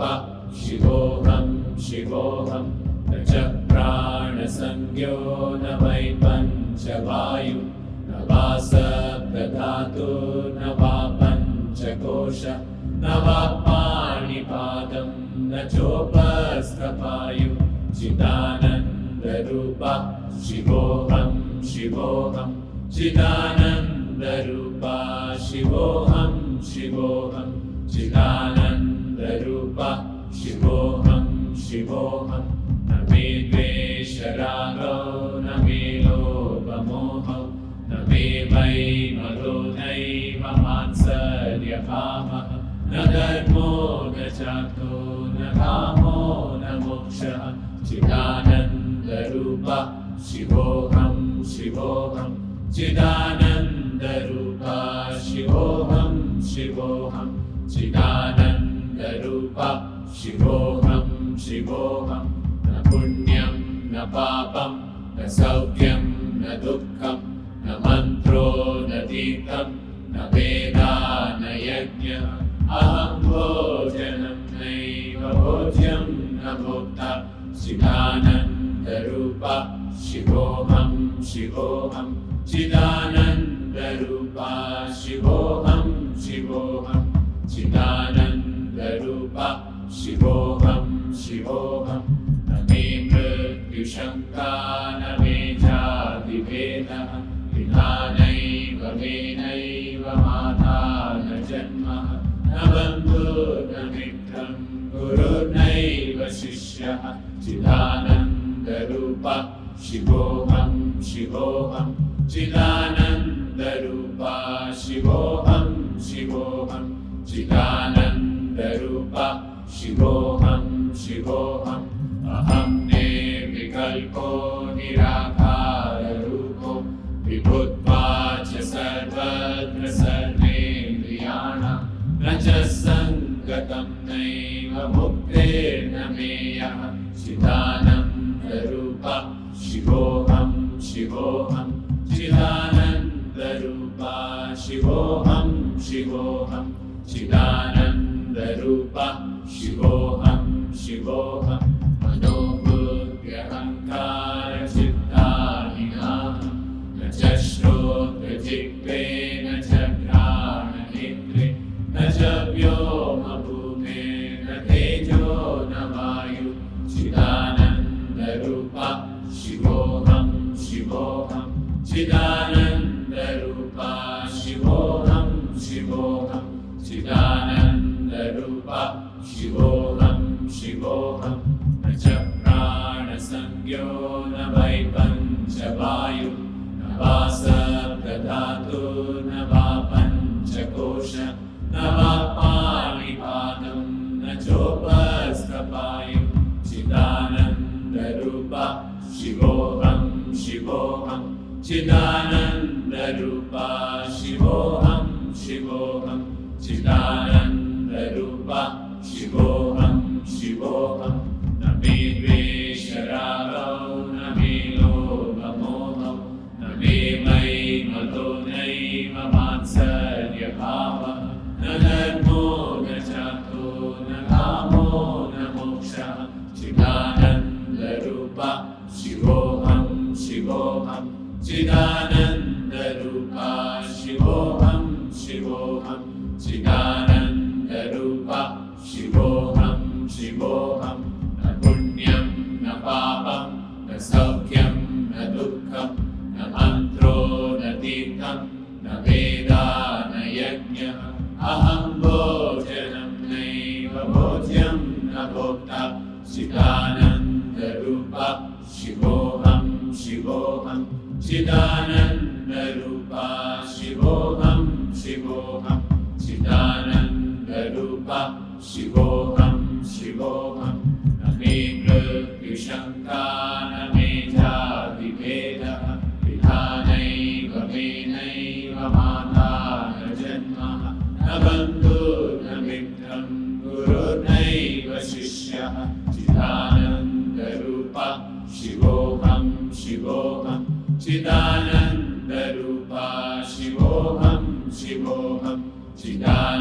शिवोऽहं शिवोऽहं न च प्राणसंज्ञो न वै पञ्चवायु न वा सप्तधातु न वा पञ्चकोश न वा पाणिपादं न चोपस्थपायु चिदानन्दरूपा शिवोऽहं शिवोऽहं चिदानन्दरूपा शिवोऽहं शिवोऽहं चिदानन्दरूपा शिवोऽहं शिवोऽहं। न मे द्वेषरागौ न मे लोभमोहौ न मे वैमलो नैव मात्सर्यभावः न धर्मो न चार्थो न कामो न मोक्षः। चिदानन्दरूपा शिवोऽहं शिवोऽहं। चिदानन्दरूपा शिवोऽहं शिवोऽहं चिदानन्दरूपा शिवोऽहं शिवोऽहं न पुण्यं न पापं न सौख्यं न दुःखं न मन्त्रो न तीर्थं न वेदा न यज्ञः। अहं भोजनं नैव भोज्यं न भोक्ता। चिदानन्दरूपा शिवोऽहं शिवोऽहं चिदानन्दरूपा शिवोऽहं शिवोऽहं शिवोऽहं। न मे मृत्युशङ्का न मे जातिभेदः। पितानैव मे नैव माता न जन्मः। गुरुर्नैव शिष्यः। चिदानन्दरूपा शिवोऽहं शिवोऽहं। चिदानन्दरूपा शिवोऽहं शिवोऽहं। चिदानन्दरूपा शिवोऽहम् अहं निर्विकल्पो निराकाररूपो। विभुत्वा च सर्वत्र सर्वेन्द्रियाणां। न च सङ्गतं नैव मुक्तेर्न मेयः चिदानन्दरूपा। शिवोऽहं शिवोऽहं। चिदानन्दरूपा। शिवोऽहं शिवोऽहं। चिदानन्दरूपा श्रोत्रजिह्वे न च घ्राणनेत्रे न च व्योमभूमे बन्धू न मित्रं गुरुनैव शिष्यः। चिदानन्दरूपा। शिवोऽहं शिवोऽहं। चिदानन्दरूपा। शिवोऽहम् शिवोऽहम् चिदान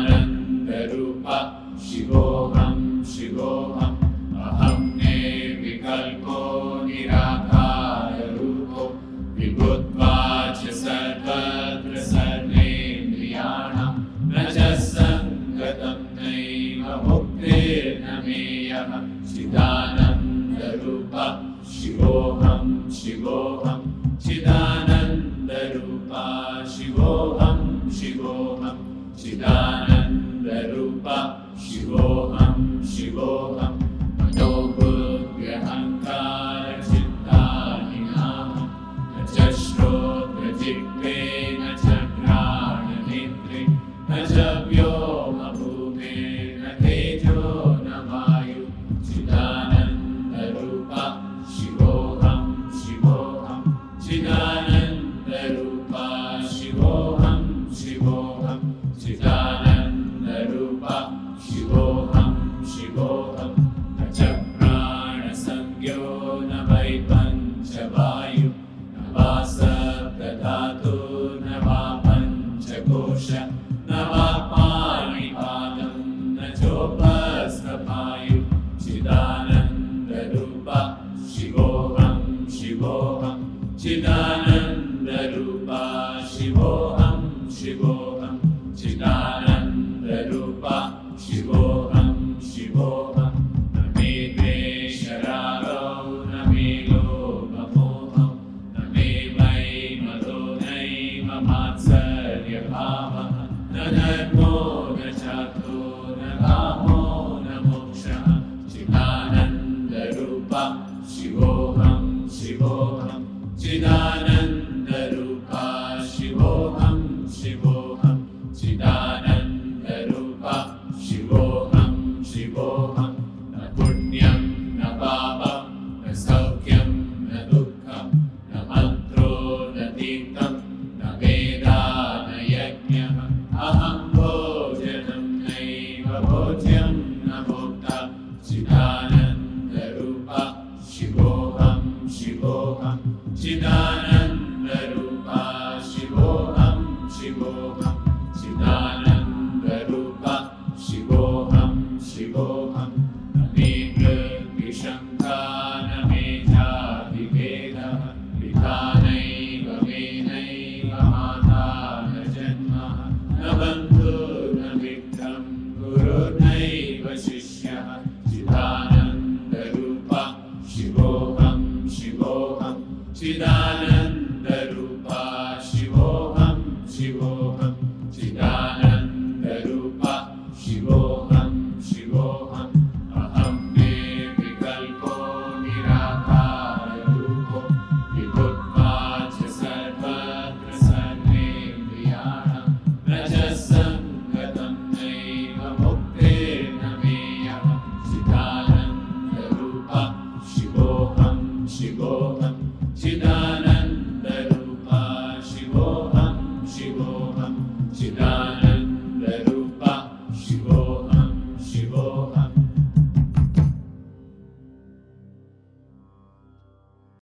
Baba, the Lord.